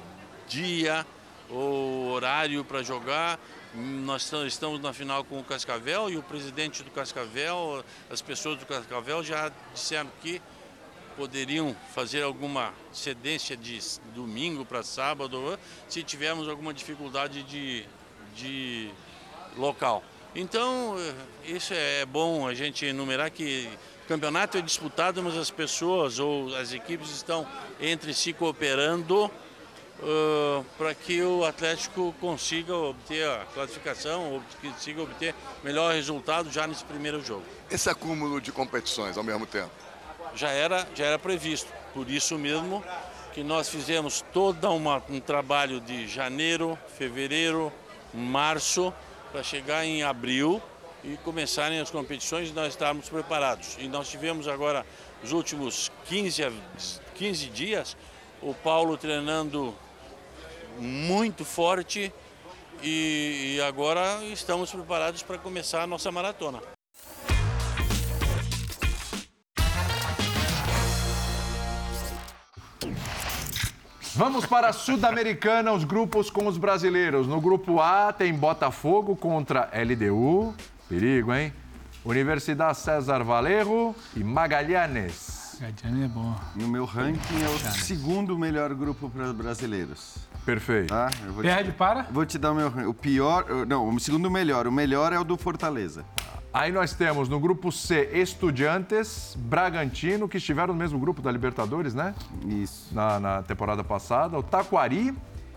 dia ou horário para jogar, nós estamos- na final com o Cascavel e o presidente do Cascavel, as pessoas do Cascavel já disseram que poderiam fazer alguma cedência de domingo para sábado, se tivermos alguma dificuldade de, de local. Então, eh, isso é bom a gente enumerar que o campeonato é disputado, mas as pessoas ou as equipes estão entre si cooperando para que o Atlético consiga obter a classificação, ou consiga obter melhor resultado já nesse primeiro jogo. Esse acúmulo de competições ao mesmo tempo. já era, já era previsto. Por isso mesmo que nós fizemos todo um trabalho de janeiro, fevereiro, março, para chegar em abril e começarem as competições e nós estarmos preparados. E nós tivemos agora, os últimos 15, a- 15 dias, o Paulo treinando muito forte e, e agora estamos preparados para começar a nossa maratona. Vamos para a Sul-Americana, os grupos com os brasileiros. No grupo A tem Botafogo contra LDU. Perigo, hein? Universidade César Valerro e Magalhães. Gadiane é bom. No meu ranking é o segundo melhor grupo para brasileiros. Perfeito. Tá? Eu vou te- Perde para? Vou te dar o meu ranking. O pior. Não, o segundo melhor. O melhor é o do Fortaleza. Aí nós temos no grupo C Estudiantes, Bragantino, que estiveram no mesmo grupo da Libertadores, né? Isso. Na, na temporada passada. O Taquari.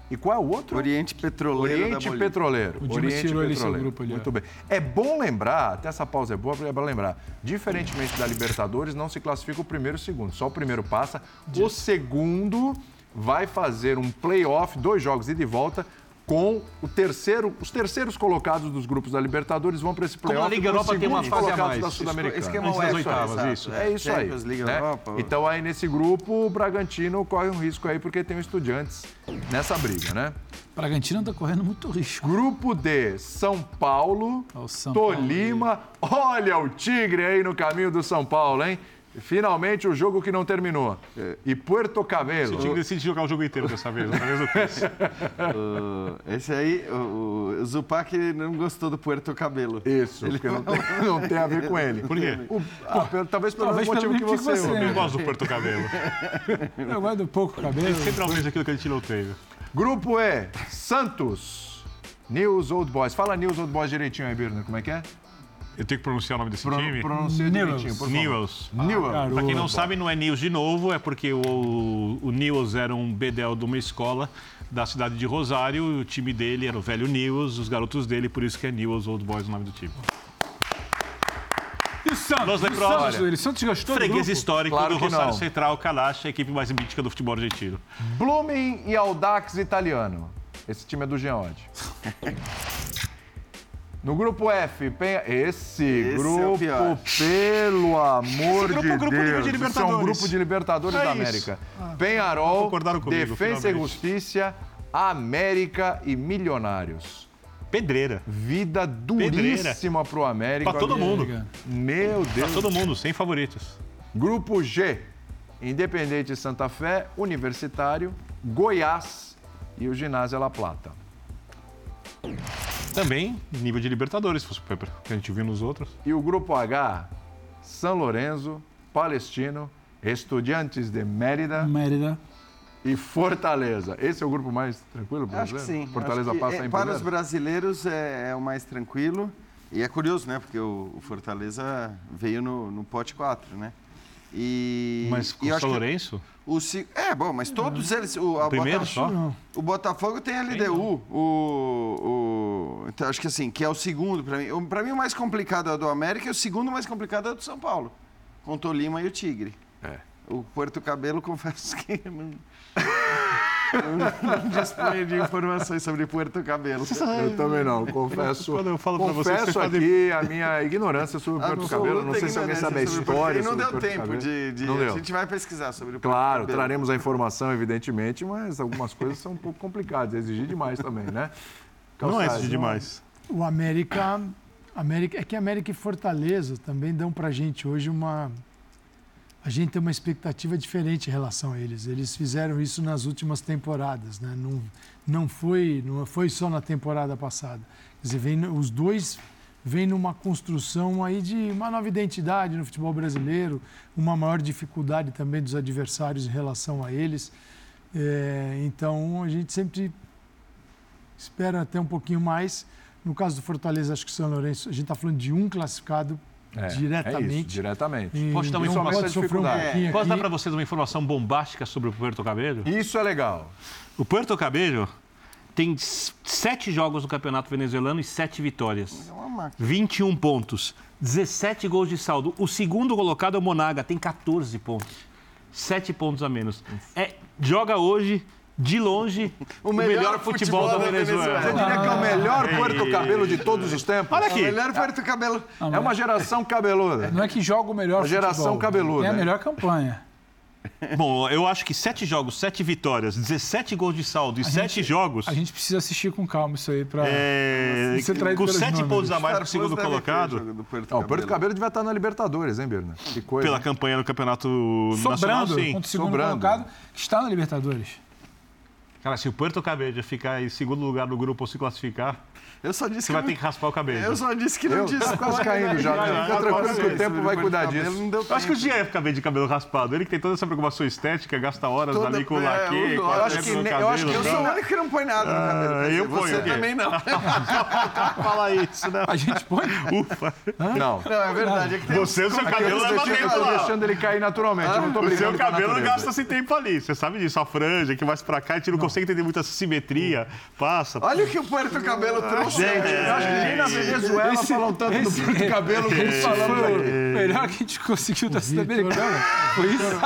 E qual é o outro? Oriente Petroleiro Oriente. Petroleiro. O Dimas Oriente tirou Petroleiro. grupo ali. Muito bem. É bom lembrar, até essa pausa é boa, porque é bom lembrar. Diferentemente da Libertadores, não se classifica o primeiro e o segundo. Só o primeiro passa. O segundo vai fazer um playoff, dois jogos ida e volta, com o terceiro, os terceiros colocados dos grupos da Libertadores vão para esse Como playoff. na Liga com os Europa tem uma fase a colocados mais. da Sul-Americana. Esquema Antes das UEFA, oitavas, exato. isso. É isso aí. Liga né? Então aí nesse grupo o Bragantino corre um risco aí porque tem o Estudiantes nessa briga, né? Bragantino tá correndo muito risco. Grupo D, São Paulo, o São Tolima. Olha o Tigre aí no caminho do São Paulo, hein? Finalmente o jogo que não terminou. E Puerto Cabelo. O time decide jogar o jogo inteiro dessa vez, outra vez eu fiz. O- esse aí, o, o Zupac não gostou do Puerto Cabelo. Isso, porque não tem, não tem a ver com ele. Por quê? O- ah, pelo- talvez pelo Talvez motivo pelo que que você. você. Eu gosto do Porto Cabelo. Eu guardo pouco cabelo. Ele sempre almeja aquilo que a gente não teve. Grupo E, Santos. News Old Boys. Fala News Old Boys direitinho aí, Birner, como é que é? Eu tenho que pronunciar o nome desse Pro, time? pronuncia Newells. direitinho, por favor. Newells. Newells. Pra quem não sabe, não é News de novo, é porque o, o Newells era um bedel de uma escola da cidade de Rosário, e o time dele era o velho Newells, os garotos dele, por isso que é Newells Old Boys o nome do time. E o Santos? Los E. Santos, Luiz? Santos gostou do Freguês histórico Claro do Rosário não. Central, Kalash, a equipe mais mítica do futebol argentino. Blooming e Audax italiano. Esse time é do Geode. No grupo F, Penha... Esse, é o grupo, pior. pelo amor grupo de é grupo de Deus. Isso é um grupo de Libertadores É da. América. Penharol, Concordaram comigo, Defensa e finalmente. Justiça, América e Milionários. Pedreira. Vida duríssima pro América. Pra todo mundo. Meu Pra Deus. todo mundo, sem favoritos. Grupo G, Independente Santa Fé, Universitário, Goiás e o Ginásio La Plata. Também nível de Libertadores, se fosse que a gente viu nos outros. E o grupo H, São Lourenço, Palestino, Estudiantes de Mérida Mérida. e Fortaleza. Esse é o grupo mais tranquilo Acho brasileiro? que sim. Fortaleza Acho que, passa é, em Para os brasileiros é, é o mais tranquilo. E é curioso, né? Porque o, o Fortaleza veio no, no pote 4, né? E, Mas e com eu o São Lourenço, o É, bom, mas todos eles. O, a primeiro Botafogo, só? o Botafogo tem a LDU. O, o, então, acho que assim, que é o segundo para mim. O- Pra mim, o mais complicado é o do América e o segundo mais complicado é o do São Paulo. Com o Tolima e o Tigre. É. O Porto Cabelo, confesso que não, eu não disponho de informações sobre Porto Cabelo. Eu também não, confesso. Quando eu falo pra vocês, confesso vocês aqui a minha ignorância sobre o Porto Absoluta Cabelo. Não sei se alguém sabe a sobre o Porto- história. Não deu tempo de. de- Não a deu. gente vai pesquisar sobre o Porto Claro, Cabelo. traremos a informação, evidentemente, mas algumas coisas são um pouco complicadas, exigir demais também, né? não é isso demais. O América, América. É que América e Fortaleza também dão pra gente hoje uma. A gente tem uma expectativa diferente em relação a eles. Eles fizeram isso nas últimas temporadas, né? Não, não, foi, não foi só na temporada passada. Quer dizer, vem, os dois vêm numa construção aí de uma nova identidade no futebol brasileiro, uma maior dificuldade também dos adversários em relação a eles. É, então a gente sempre espera até um pouquinho mais. No caso do Fortaleza, acho que o São Lourenço, a gente está falando de um classificado É, diretamente. É isso, diretamente. E Posso dar uma então informação? um dificuldade. pouquinho Posso dar para vocês uma informação bombástica sobre o Puerto Cabello? Isso é legal. O Puerto Cabello tem sete jogos no Campeonato Venezuelano e sete vitórias. É uma máquina. 21 pontos, 17 gols de saldo. O segundo colocado é o Monaga, tem 14 pontos. 7 pontos a menos. É, joga hoje, de longe, o melhor, futebol, da Venezuela. Você diria que é o melhor Porto Cabelo de todos os tempos? Olha O aqui. melhor Porto Cabelo. É uma geração cabeluda. Não é que joga o melhor A geração futebol. cabeluda, Tem a melhor campanha. Bom, eu acho que 7 jogos, 7 vitórias, 17 gols de saldo e 7 jogos. A gente precisa assistir com calma isso aí pra... é, é traído com pelos 7 números. pontos a mais para o segundo colocado, Não, o Porto Cabelo. Cabelo devia estar na Libertadores, hein, Birna? Que coisa. pela campanha no Campeonato Nacional, Sobrando sim. contra o segundo sobrando. colocado, que está na Libertadores. Cara, se o Puerto Cabello ficar em segundo lugar no grupo ou se classificar, Eu só disse você que vai não- ter que raspar o cabelo. Eu só disse que não Eu disse. tô quase caindo já. né? Fica vai, tranquilo que o tempo vai cuidar disso. Não deu Eu acho que o tempo. Ficar bem de cabelo raspado. Ele que tem toda essa preocupação estética, gasta horas Toda- ali com o é, laque, eu acho tempo que ne- eu acho que cabelo. Eu sou o único que não põe nada no cabelo. Ah, eu Você ponho quê? também não. Fala isso, né? A gente põe... Ufa. Não. Não, é verdade. É que Você, o seu Eu cabelo leva eu tempo tô lá. deixando ele cair naturalmente. eu não tô O seu cabelo gasta esse tempo ali. Você sabe disso. A franja que vai pra cá, a gente não, consegue entender muita simetria. Passa. Olha o que o Puerto Cabelo trouxe. Eu acho que nem na Venezuela falam tanto do Porto Cabelo como Esse falamos foi aqui. o melhor que a gente conseguiu da Vitor- Sul-Americana. Foi isso.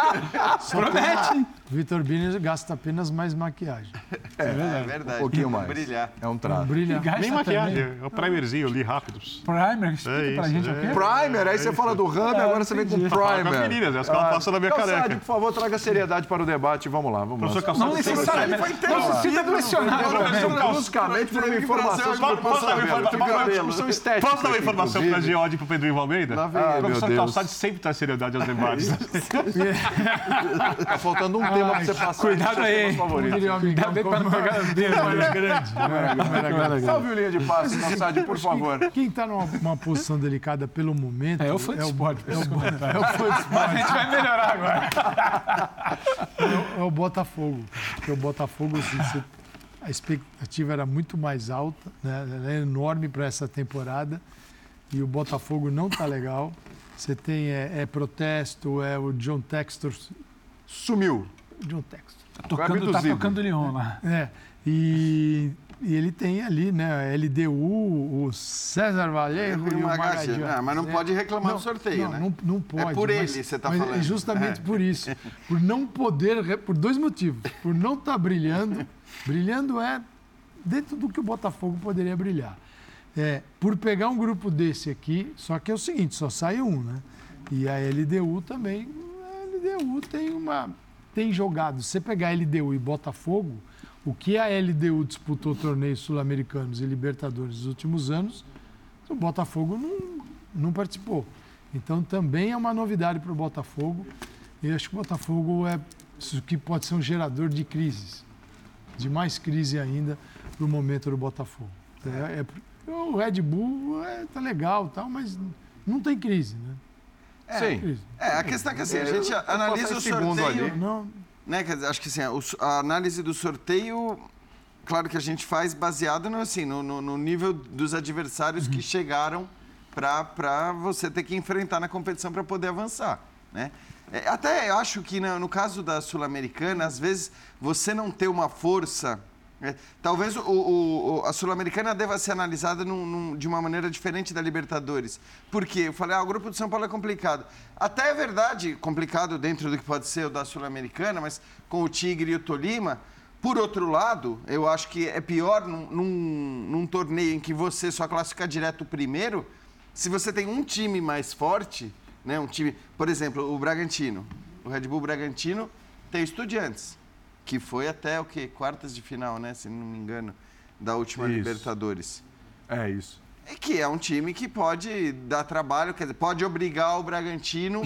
Promete? Vitor Bini gasta apenas mais maquiagem. É verdade. Um pouquinho mais. Brilhar. É um traço. Brilha. Gasta Nem maquiagem. também. É o primerzinho ali, rápido. Primer, explica É pra isso, gente é. o quê? Primer, aí você fala do Rami, agora você vem com Fala com as Primer. meninas, as que ela passa na minha Calçade, careca. por favor, traga seriedade para o debate. Vamos lá, vamos Professor lá. Calçado, Não você- necessariamente. Não se sinta pressionado também. Bruscamente por uma informação sobre o Porto posso dar uma informação para inclusive. Geode e para o Pedro Ivo Almeida? Lá vem Ah, ele. meu O professor. Calçade sempre traz seriedade aos debates. Tá faltando um tema pra você passar. Cuidado aí, hein? Favorito. Cuidado aí pra não pegar o dedo. Câmera grande. Câmera grande. Salve o linha de passe, Calçade, por favor. Quem está numa uma posição delicada pelo momento. É, eu fui de esporte. É o, é o, fã de esporte, A gente vai melhorar agora. é o Botafogo. Porque o Botafogo, assim, você- a expectativa era muito mais alta, né? Ela é enorme para essa temporada. e o Botafogo não tá legal. Você tem é, é protesto, é o John Textor. Sumiu. John Textor. Tá tocando, tá tocando Lyon lá. É. E, e ele tem ali, né, a LDU, o César Vallejo e o Magadian. Não, mas não pode reclamar Não, do sorteio, não, né? Não, não pode. É por mas- ele, você tá mas falando. É justamente É. por isso. Por não poder, por dois motivos. Por não estar brilhando. Brilhando é dentro do que o Botafogo poderia brilhar. É, por pegar um grupo desse aqui, só que é o seguinte, só sai um, né? E a LDU também, a LDU tem uma tem jogado. Se você pegar LDU e Botafogo, o que a LDU disputou torneios sul-americanos e Libertadores nos últimos anos, o Botafogo não, não participou. Então também é uma novidade para o Botafogo. E acho que o Botafogo é isso que pode ser um gerador de crises, de mais crise ainda para o momento do Botafogo. É, é- o Red Bull é, tá legal, tal, mas não tem crise, né? Sim. Crise. É, a questão é que assim, a É, gente eu- eu analisa o sorteio. ali. Não, Né, acho que assim, a, o- a análise do sorteio, claro que a gente faz baseado no, assim, no, no- no nível dos adversários que chegaram para você ter que enfrentar na competição para poder avançar. Né? É, até eu acho que no, no caso da Sul-Americana, às vezes você não ter uma força. Né, talvez o- o- a Sul-Americana deva ser analisada num- num- de uma maneira diferente da Libertadores. Por quê? Eu falei, ah, o grupo de São Paulo é complicado. Até é verdade, complicado dentro do que pode ser o da Sul-Americana, mas com o Tigre e o Tolima. Por outro lado, eu acho que é pior num, num- num torneio em que você só classifica direto primeiro, se você tem um time mais forte, né, um time, por exemplo, o Bragantino, o Red Bull Bragantino tem Estudiantes, que foi até o quê? Quartas de final, né, se não me engano, da última Isso. Libertadores. É isso. É que é um time que pode dar trabalho, quer dizer, pode obrigar o Bragantino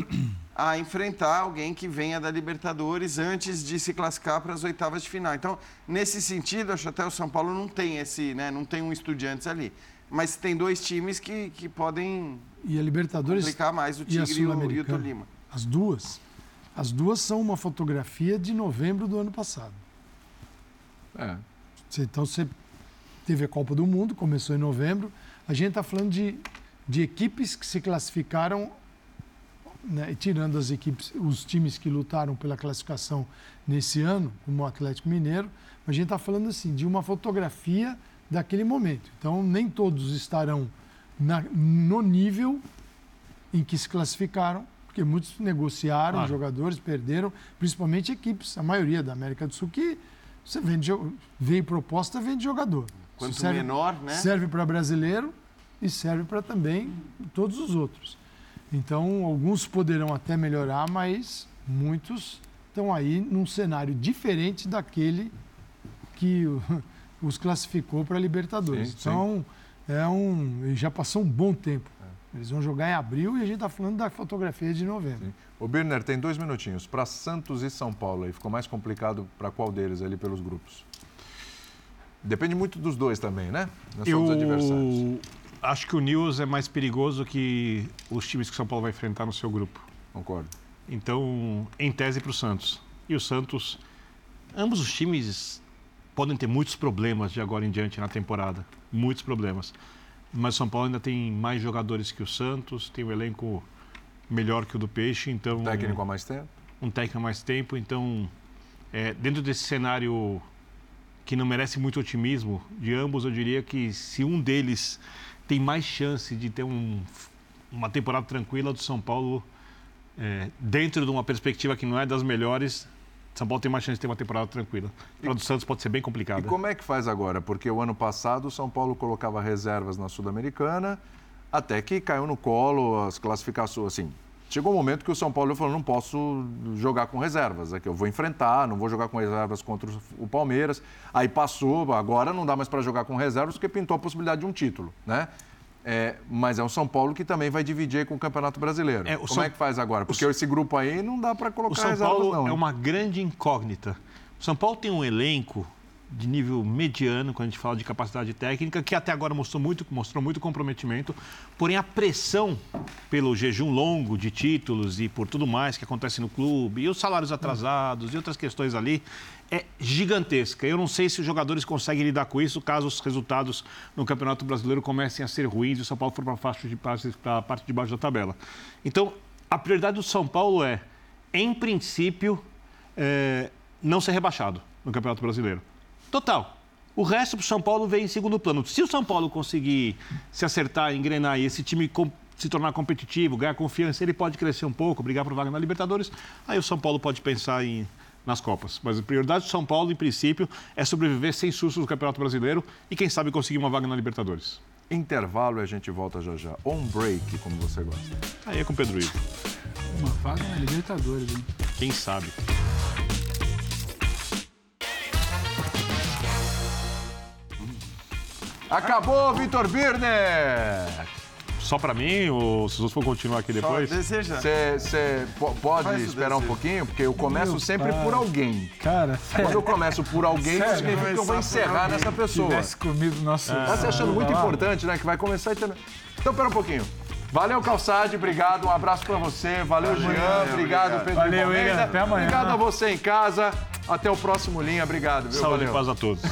a enfrentar alguém que venha da Libertadores antes de se classificar para as oitavas de final. Então, nesse sentido, acho até o São Paulo não tem esse, né, não tem um estudiantes ali. Mas tem dois times que, que podem e a Libertadores complicar mais o e a Tigre e o, e o. Tolima. As duas. As duas são uma fotografia de novembro do ano passado. É. Então você teve a Copa do Mundo, começou em novembro. A gente está falando de, de equipes que se classificaram, né, tirando as equipes, os times que lutaram pela classificação nesse ano, como o Atlético Mineiro, a gente está falando assim de uma fotografia daquele momento. Então nem todos estarão na- no nível em que se classificaram, porque muitos negociaram Claro. jogadores, perderam, principalmente equipes, a maioria da América do Sul, que você vende, veio proposta, vende jogador. Quanto serve, menor, né? Serve para brasileiro e serve para também todos os outros. Então, alguns poderão até melhorar, mas muitos estão aí num cenário diferente daquele que os classificou para a Libertadores. Sim, sim. então, é um, já passou um bom tempo. Eles vão jogar em abril e a gente está falando da fotografia de novembro. O Birner tem dois minutinhos. Para Santos e São Paulo, aí ficou mais complicado para qual deles ali pelos grupos? Depende muito dos dois também, né? Não só dos adversários. Eu acho que o News é mais perigoso que os times que São Paulo vai enfrentar no seu grupo. Concordo. Então, em tese para o Santos. E o Santos, ambos os times podem ter muitos problemas de agora em diante na temporada. Muitos problemas. Mas o São Paulo ainda tem mais jogadores que o Santos, tem um elenco melhor que o do Peixe, então Técnico há mais tempo? um técnico há mais tempo, então é, dentro desse cenário que não merece muito otimismo de ambos, eu diria que se um deles tem mais chance de ter um- uma temporada tranquila do São Paulo, é, dentro de uma perspectiva que não é das melhores, São Paulo tem mais chance de ter uma temporada tranquila. Para o do Santos pode ser bem E complicada. como é que faz agora? Porque o ano passado o São Paulo colocava reservas na Sul-Americana, até que caiu no colo as classificações. Assim, chegou um momento que o São Paulo falou: não posso jogar com reservas, aqui eu vou enfrentar, não vou jogar com reservas contra o Palmeiras. Aí passou, agora não dá mais para jogar com reservas porque pintou a possibilidade de um título, né? É, mas é um São Paulo que também vai dividir com o Campeonato Brasileiro. É, o Como São- é que faz agora? Porque esse grupo aí não dá para colocar O São Paulo não. é uma grande incógnita. O São Paulo tem um elenco de nível mediano, quando a gente fala de capacidade técnica, que até agora mostrou muito, mostrou muito comprometimento. Porém, a pressão pelo jejum longo de títulos e por tudo mais que acontece no clube, e os salários atrasados e outras questões ali, é gigantesca. Eu não sei se os jogadores conseguem lidar com isso caso os resultados no Campeonato Brasileiro comecem a ser ruins e o São Paulo for para a parte de baixo da tabela. Então, a prioridade do São Paulo é, em princípio, é, não ser rebaixado no Campeonato Brasileiro. Total. O resto para o São Paulo vem em segundo plano. Se o São Paulo conseguir se acertar, engrenar e esse time se tornar competitivo, ganhar confiança, ele pode crescer um pouco, brigar por vaga na Libertadores, aí o São Paulo pode pensar em nas Copas. Mas a prioridade do São Paulo, em princípio, é sobreviver sem sustos no Campeonato Brasileiro e, quem sabe, conseguir uma vaga na Libertadores. Intervalo e a gente volta já já. On break, como você gosta. Aí é com o Pedro Ivo. Uma vaga na Libertadores, hein? Quem sabe? Acabou, Vitor Birner! Só para mim ou se vocês for continuar aqui depois? Deseja. Você pode esperar um pouquinho? Porque eu começo Meu sempre pai. por alguém. Cara, Quando eu começo por alguém, Sério? significa que eu vou encerrar nessa pessoa. tivesse comido nosso. Tá se achando muito importante, né? Que vai começar e ter... Então, pera um pouquinho. Valeu, Calçade, obrigado. Um abraço pra você. Valeu, Jean. Obrigado, obrigado. Pedro Valeu. William. Até amanhã. Obrigado a você em casa. Até o próximo Linha. Obrigado, viu? Saúde e Valeu. paz a todos.